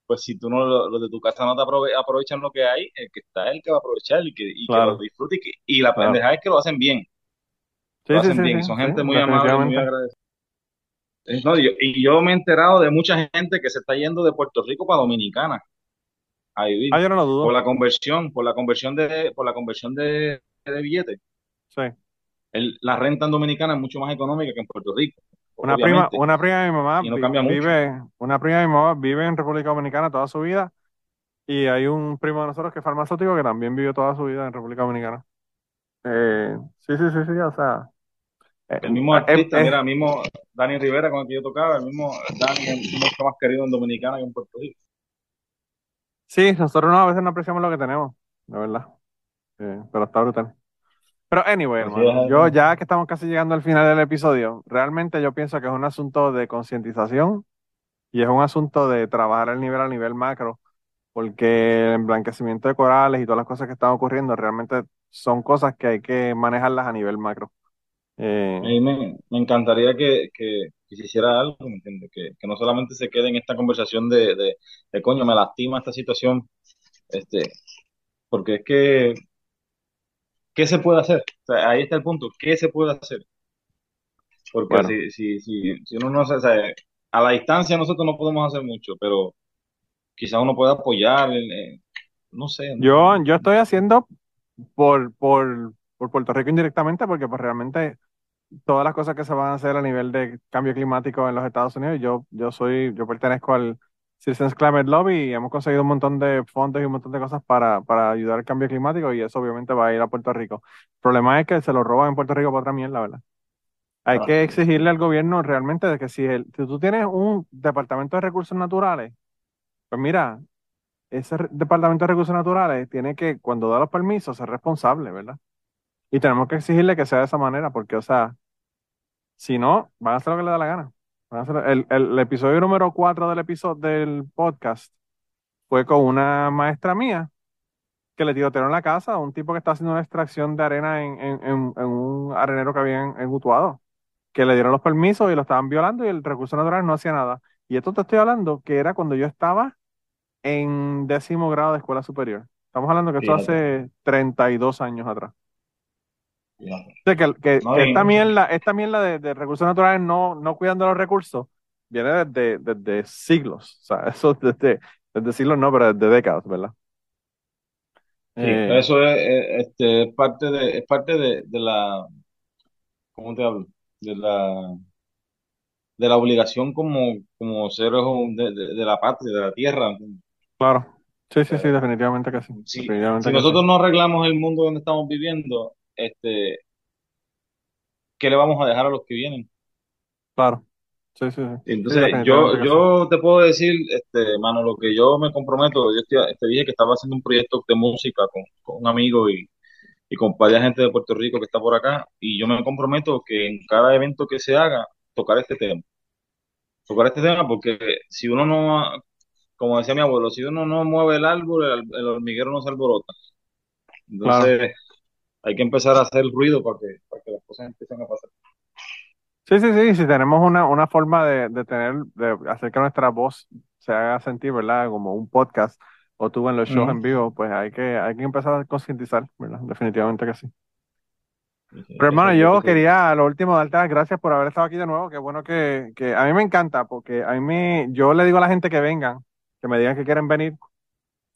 pues si tú no, lo- los de tu casa no te aprove- aprovechan lo que hay, el que está es el que va a aprovechar y que, y que lo disfrute y, que- y la
claro.
pendeja es que lo hacen bien,
Sí,
lo
sí,
hacen bien son gente muy amable muy agradecida. Eh, no, y yo, y yo me he enterado de mucha gente que se está yendo de Puerto Rico para Dominicana a
Ah,
vivir
yo no lo
por
dudo.
la conversión, por la conversión de, por la conversión de, de billetes.
Sí.
El- la renta en Dominicana es mucho más económica que en Puerto Rico,
Una prima, una prima de mi mamá
no mucho.
vive, una prima de mi mamá vive en República Dominicana toda su vida y hay un primo de nosotros que es farmacéutico que también vivió toda su vida en República Dominicana. Eh, sí, sí, sí, sí, o sea, eh,
El mismo
eh,
artista,
eh,
mira, el mismo Dani Rivera con el que yo tocaba, el mismo Dani es mucho más querido en Dominicana que en Puerto Rico.
Sí, nosotros no, a veces no apreciamos lo que tenemos, la verdad. Eh, pero está brutal. Pero anyway, hermano, yo ya que estamos casi llegando al final del episodio, realmente yo pienso que es un asunto de concientización y es un asunto de trabajar el nivel a nivel macro, porque el emblanquecimiento de corales y todas las cosas que están ocurriendo realmente son cosas que hay que manejarlas a nivel macro.
A
Eh,
mí me, me encantaría que, que, que se hiciera algo, ¿me entiendes? Que, que no solamente se quede en esta conversación de, de, de, coño, me lastima esta situación, este, porque es que, ¿qué se puede hacer? O sea, ahí está el punto, ¿qué se puede hacer? Porque
bueno,
si, si, si, si uno no se, sea, a la distancia nosotros no podemos hacer mucho, pero quizás uno pueda apoyar, no sé, no sé.
yo, yo estoy haciendo por, por, por Puerto Rico indirectamente, porque pues realmente todas las cosas que se van a hacer a nivel de cambio climático en los Estados Unidos, yo, yo soy, yo pertenezco al Citizens Climate Lobby y hemos conseguido un montón de fondos y un montón de cosas para, para ayudar al cambio climático y eso obviamente va a ir a Puerto Rico. El problema es que se lo roban en Puerto Rico para otra mierda, ¿verdad? Hay que exigirle al gobierno realmente de que si, el, si tú tienes un departamento de recursos naturales, pues mira, ese Departamento de Recursos Naturales tiene que, cuando da los permisos, ser responsable, ¿verdad? Y tenemos que exigirle que sea de esa manera, porque, o sea, si no, van a hacer lo que les da la gana. Van a hacer- el, el- el episodio número 4 del episodio del podcast fue con una maestra mía que le tirotearon la casa a un tipo que está haciendo una extracción de arena en, en- en- en un arenero que había en, en Utuado, que le dieron los permisos y lo estaban violando y el recurso natural no hacía nada. Y esto te estoy hablando que era cuando yo estaba en décimo grado de escuela superior. Estamos hablando que esto
Fíjate.
hace 32 años atrás. Sea, que, que-
No,
que esta mierda, esta mierda de, de recursos naturales no, no cuidando los recursos viene desde, desde siglos. O sea, eso desde, desde siglos no, pero desde décadas, ¿verdad?
Sí,
Eh,
eso es, este, es parte de, es parte de, de la, ¿cómo te hablo? De la, de la obligación como, como seres de, de, de la patria, de la tierra.
claro. Sí, sí, sí,
Eh,
definitivamente que sí.
Si,
Definitivamente
si
que sí.
nosotros no arreglamos el mundo donde estamos viviendo, este, ¿qué le vamos a dejar a los que vienen?
Claro. Sí, sí,
Entonces, yo, yo te puedo decir, este, mano, lo que yo me comprometo, yo te, te dije que estaba haciendo un proyecto de música con, con un amigo y, y con varias gente de Puerto Rico que está por acá, y yo me comprometo que en cada evento que se haga, tocar este tema. Tocar este tema porque si uno no, como decía mi abuelo, si uno no mueve el árbol, el, el hormiguero no se alborota. Entonces, hay que empezar a hacer ruido para que, para que las cosas empiecen a pasar.
Sí, sí, sí. Si tenemos una, una forma de, de tener, de hacer que nuestra voz se haga sentir, ¿verdad? Como un podcast o tú en los shows en vivo, pues hay que, hay que empezar a concientizar, ¿verdad? Definitivamente que sí. Pero hermano, yo quería, a lo último, darte las gracias por haber estado aquí de nuevo. Qué bueno que, que a mí me encanta, porque a mí me, yo le digo a la gente que vengan, que me digan que quieren venir,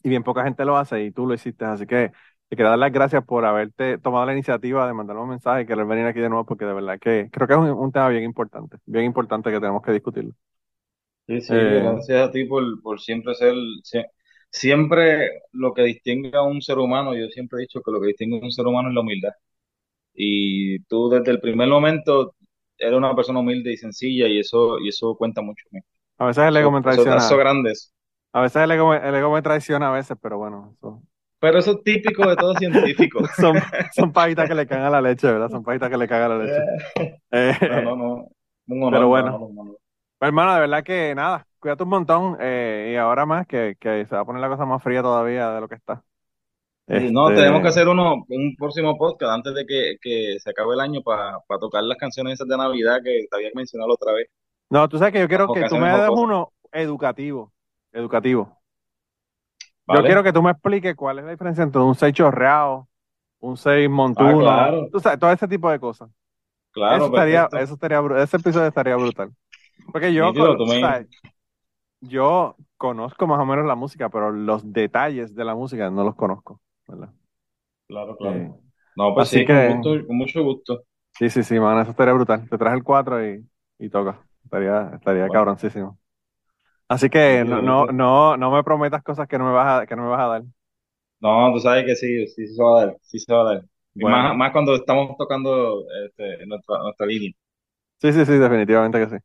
y bien poca gente lo hace, y tú lo hiciste. Así que te quiero dar las gracias por haberte tomado la iniciativa de mandarme un mensaje y querer venir aquí de nuevo, porque de verdad que creo que es un, un tema bien importante, bien importante que tenemos que discutirlo.
Sí, sí,
Eh,
gracias a ti por, por siempre ser, sie- siempre lo que distingue a un ser humano, yo siempre he dicho que lo que distingue a un ser humano es la humildad. Y tú desde el primer momento eres una persona humilde y sencilla y eso, y eso cuenta mucho.
a veces el ego me
Eso, eso,
traiciona,
eso grande es.
a veces el ego, el ego me traiciona a veces, pero bueno, eso-
Pero eso es típico de todo científico.
son, son pajitas que le cagan a la leche, ¿verdad? Son pajitas que le cagan a la leche. Eh,
No, no, no. Un honor,
Pero bueno.
no, no, no, no.
Pues, hermano, de verdad que nada, cuídate un montón eh, y ahora más que, que se va a poner la cosa más fría todavía de lo que está.
No,
Este,
tenemos que hacer uno, un próximo podcast antes de que, que se acabe el año para tocar las canciones esas de Navidad que te había mencionado otra vez.
No, tú sabes que yo quiero que tú me des uno educativo, educativo. Yo quiero que tú me expliques cuál es la diferencia entre un 6 chorreado, un 6 montuno,
Ah, claro.
tú sabes, todo ese tipo de cosas.
Claro,
eso estaría, eso estaría, ese episodio estaría brutal. Porque yo, yo conozco más o menos la música, pero los detalles de la música no los conozco, ¿verdad?
Claro, claro.
Eh,
No, pues
así
sí,
que-
con gusto, con mucho gusto.
Sí, sí, sí, mano, eso estaría brutal. Te traes el 4 y, y toca. Estaría, estaría
Bueno.
cabroncísimo. Así que no, no, no, no me prometas cosas que no me vas a, que no me vas a dar.
No, tú sabes que sí, sí se va a dar, sí se va a dar. Y
Bueno.
más, más cuando estamos tocando este, nuestra, nuestra línea.
Sí, sí, sí, definitivamente que sí.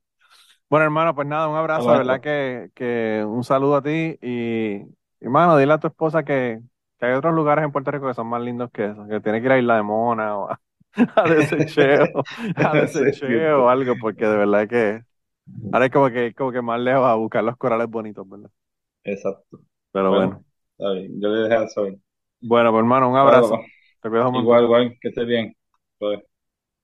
Bueno, hermano, pues nada, un abrazo, de verdad que, que un saludo a ti y, hermano, dile a tu esposa que, que hay otros lugares en Puerto Rico que son más lindos que eso, que tiene que ir a Isla de Mona o a, a Desecheo, a Desecheo o algo, porque de verdad que ahora es como que, como que más lejos a buscar los corales bonitos, ¿verdad?
Exacto.
Pero bueno.
Está bien, yo le dejé eso saber.
Bueno, pues hermano, un abrazo. Te cuidas un montón.
Igual, igual, que estés bien. Pues,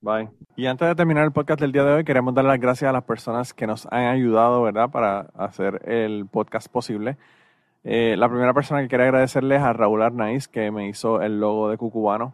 Bye. Y antes de terminar el podcast del día de hoy, queremos dar las gracias a las personas que nos han ayudado, ¿verdad?, para hacer el podcast posible. Eh, la primera persona que quería agradecerles es a Raúl Arnaiz, que me hizo el logo de Cucubano.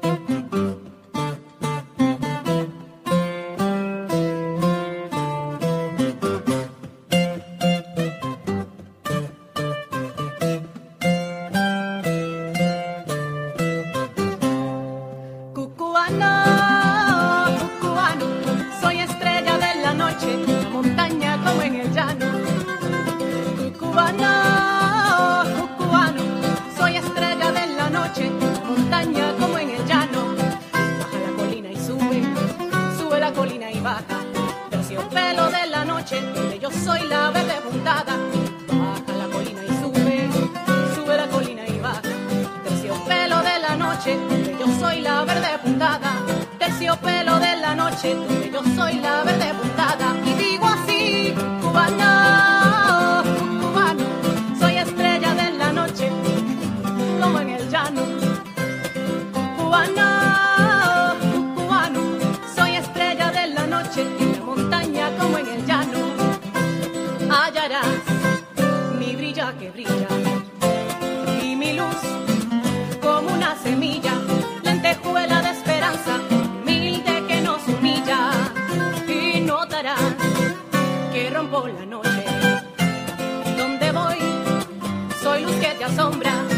que rompo la noche. Donde voy, soy luz que te asombra.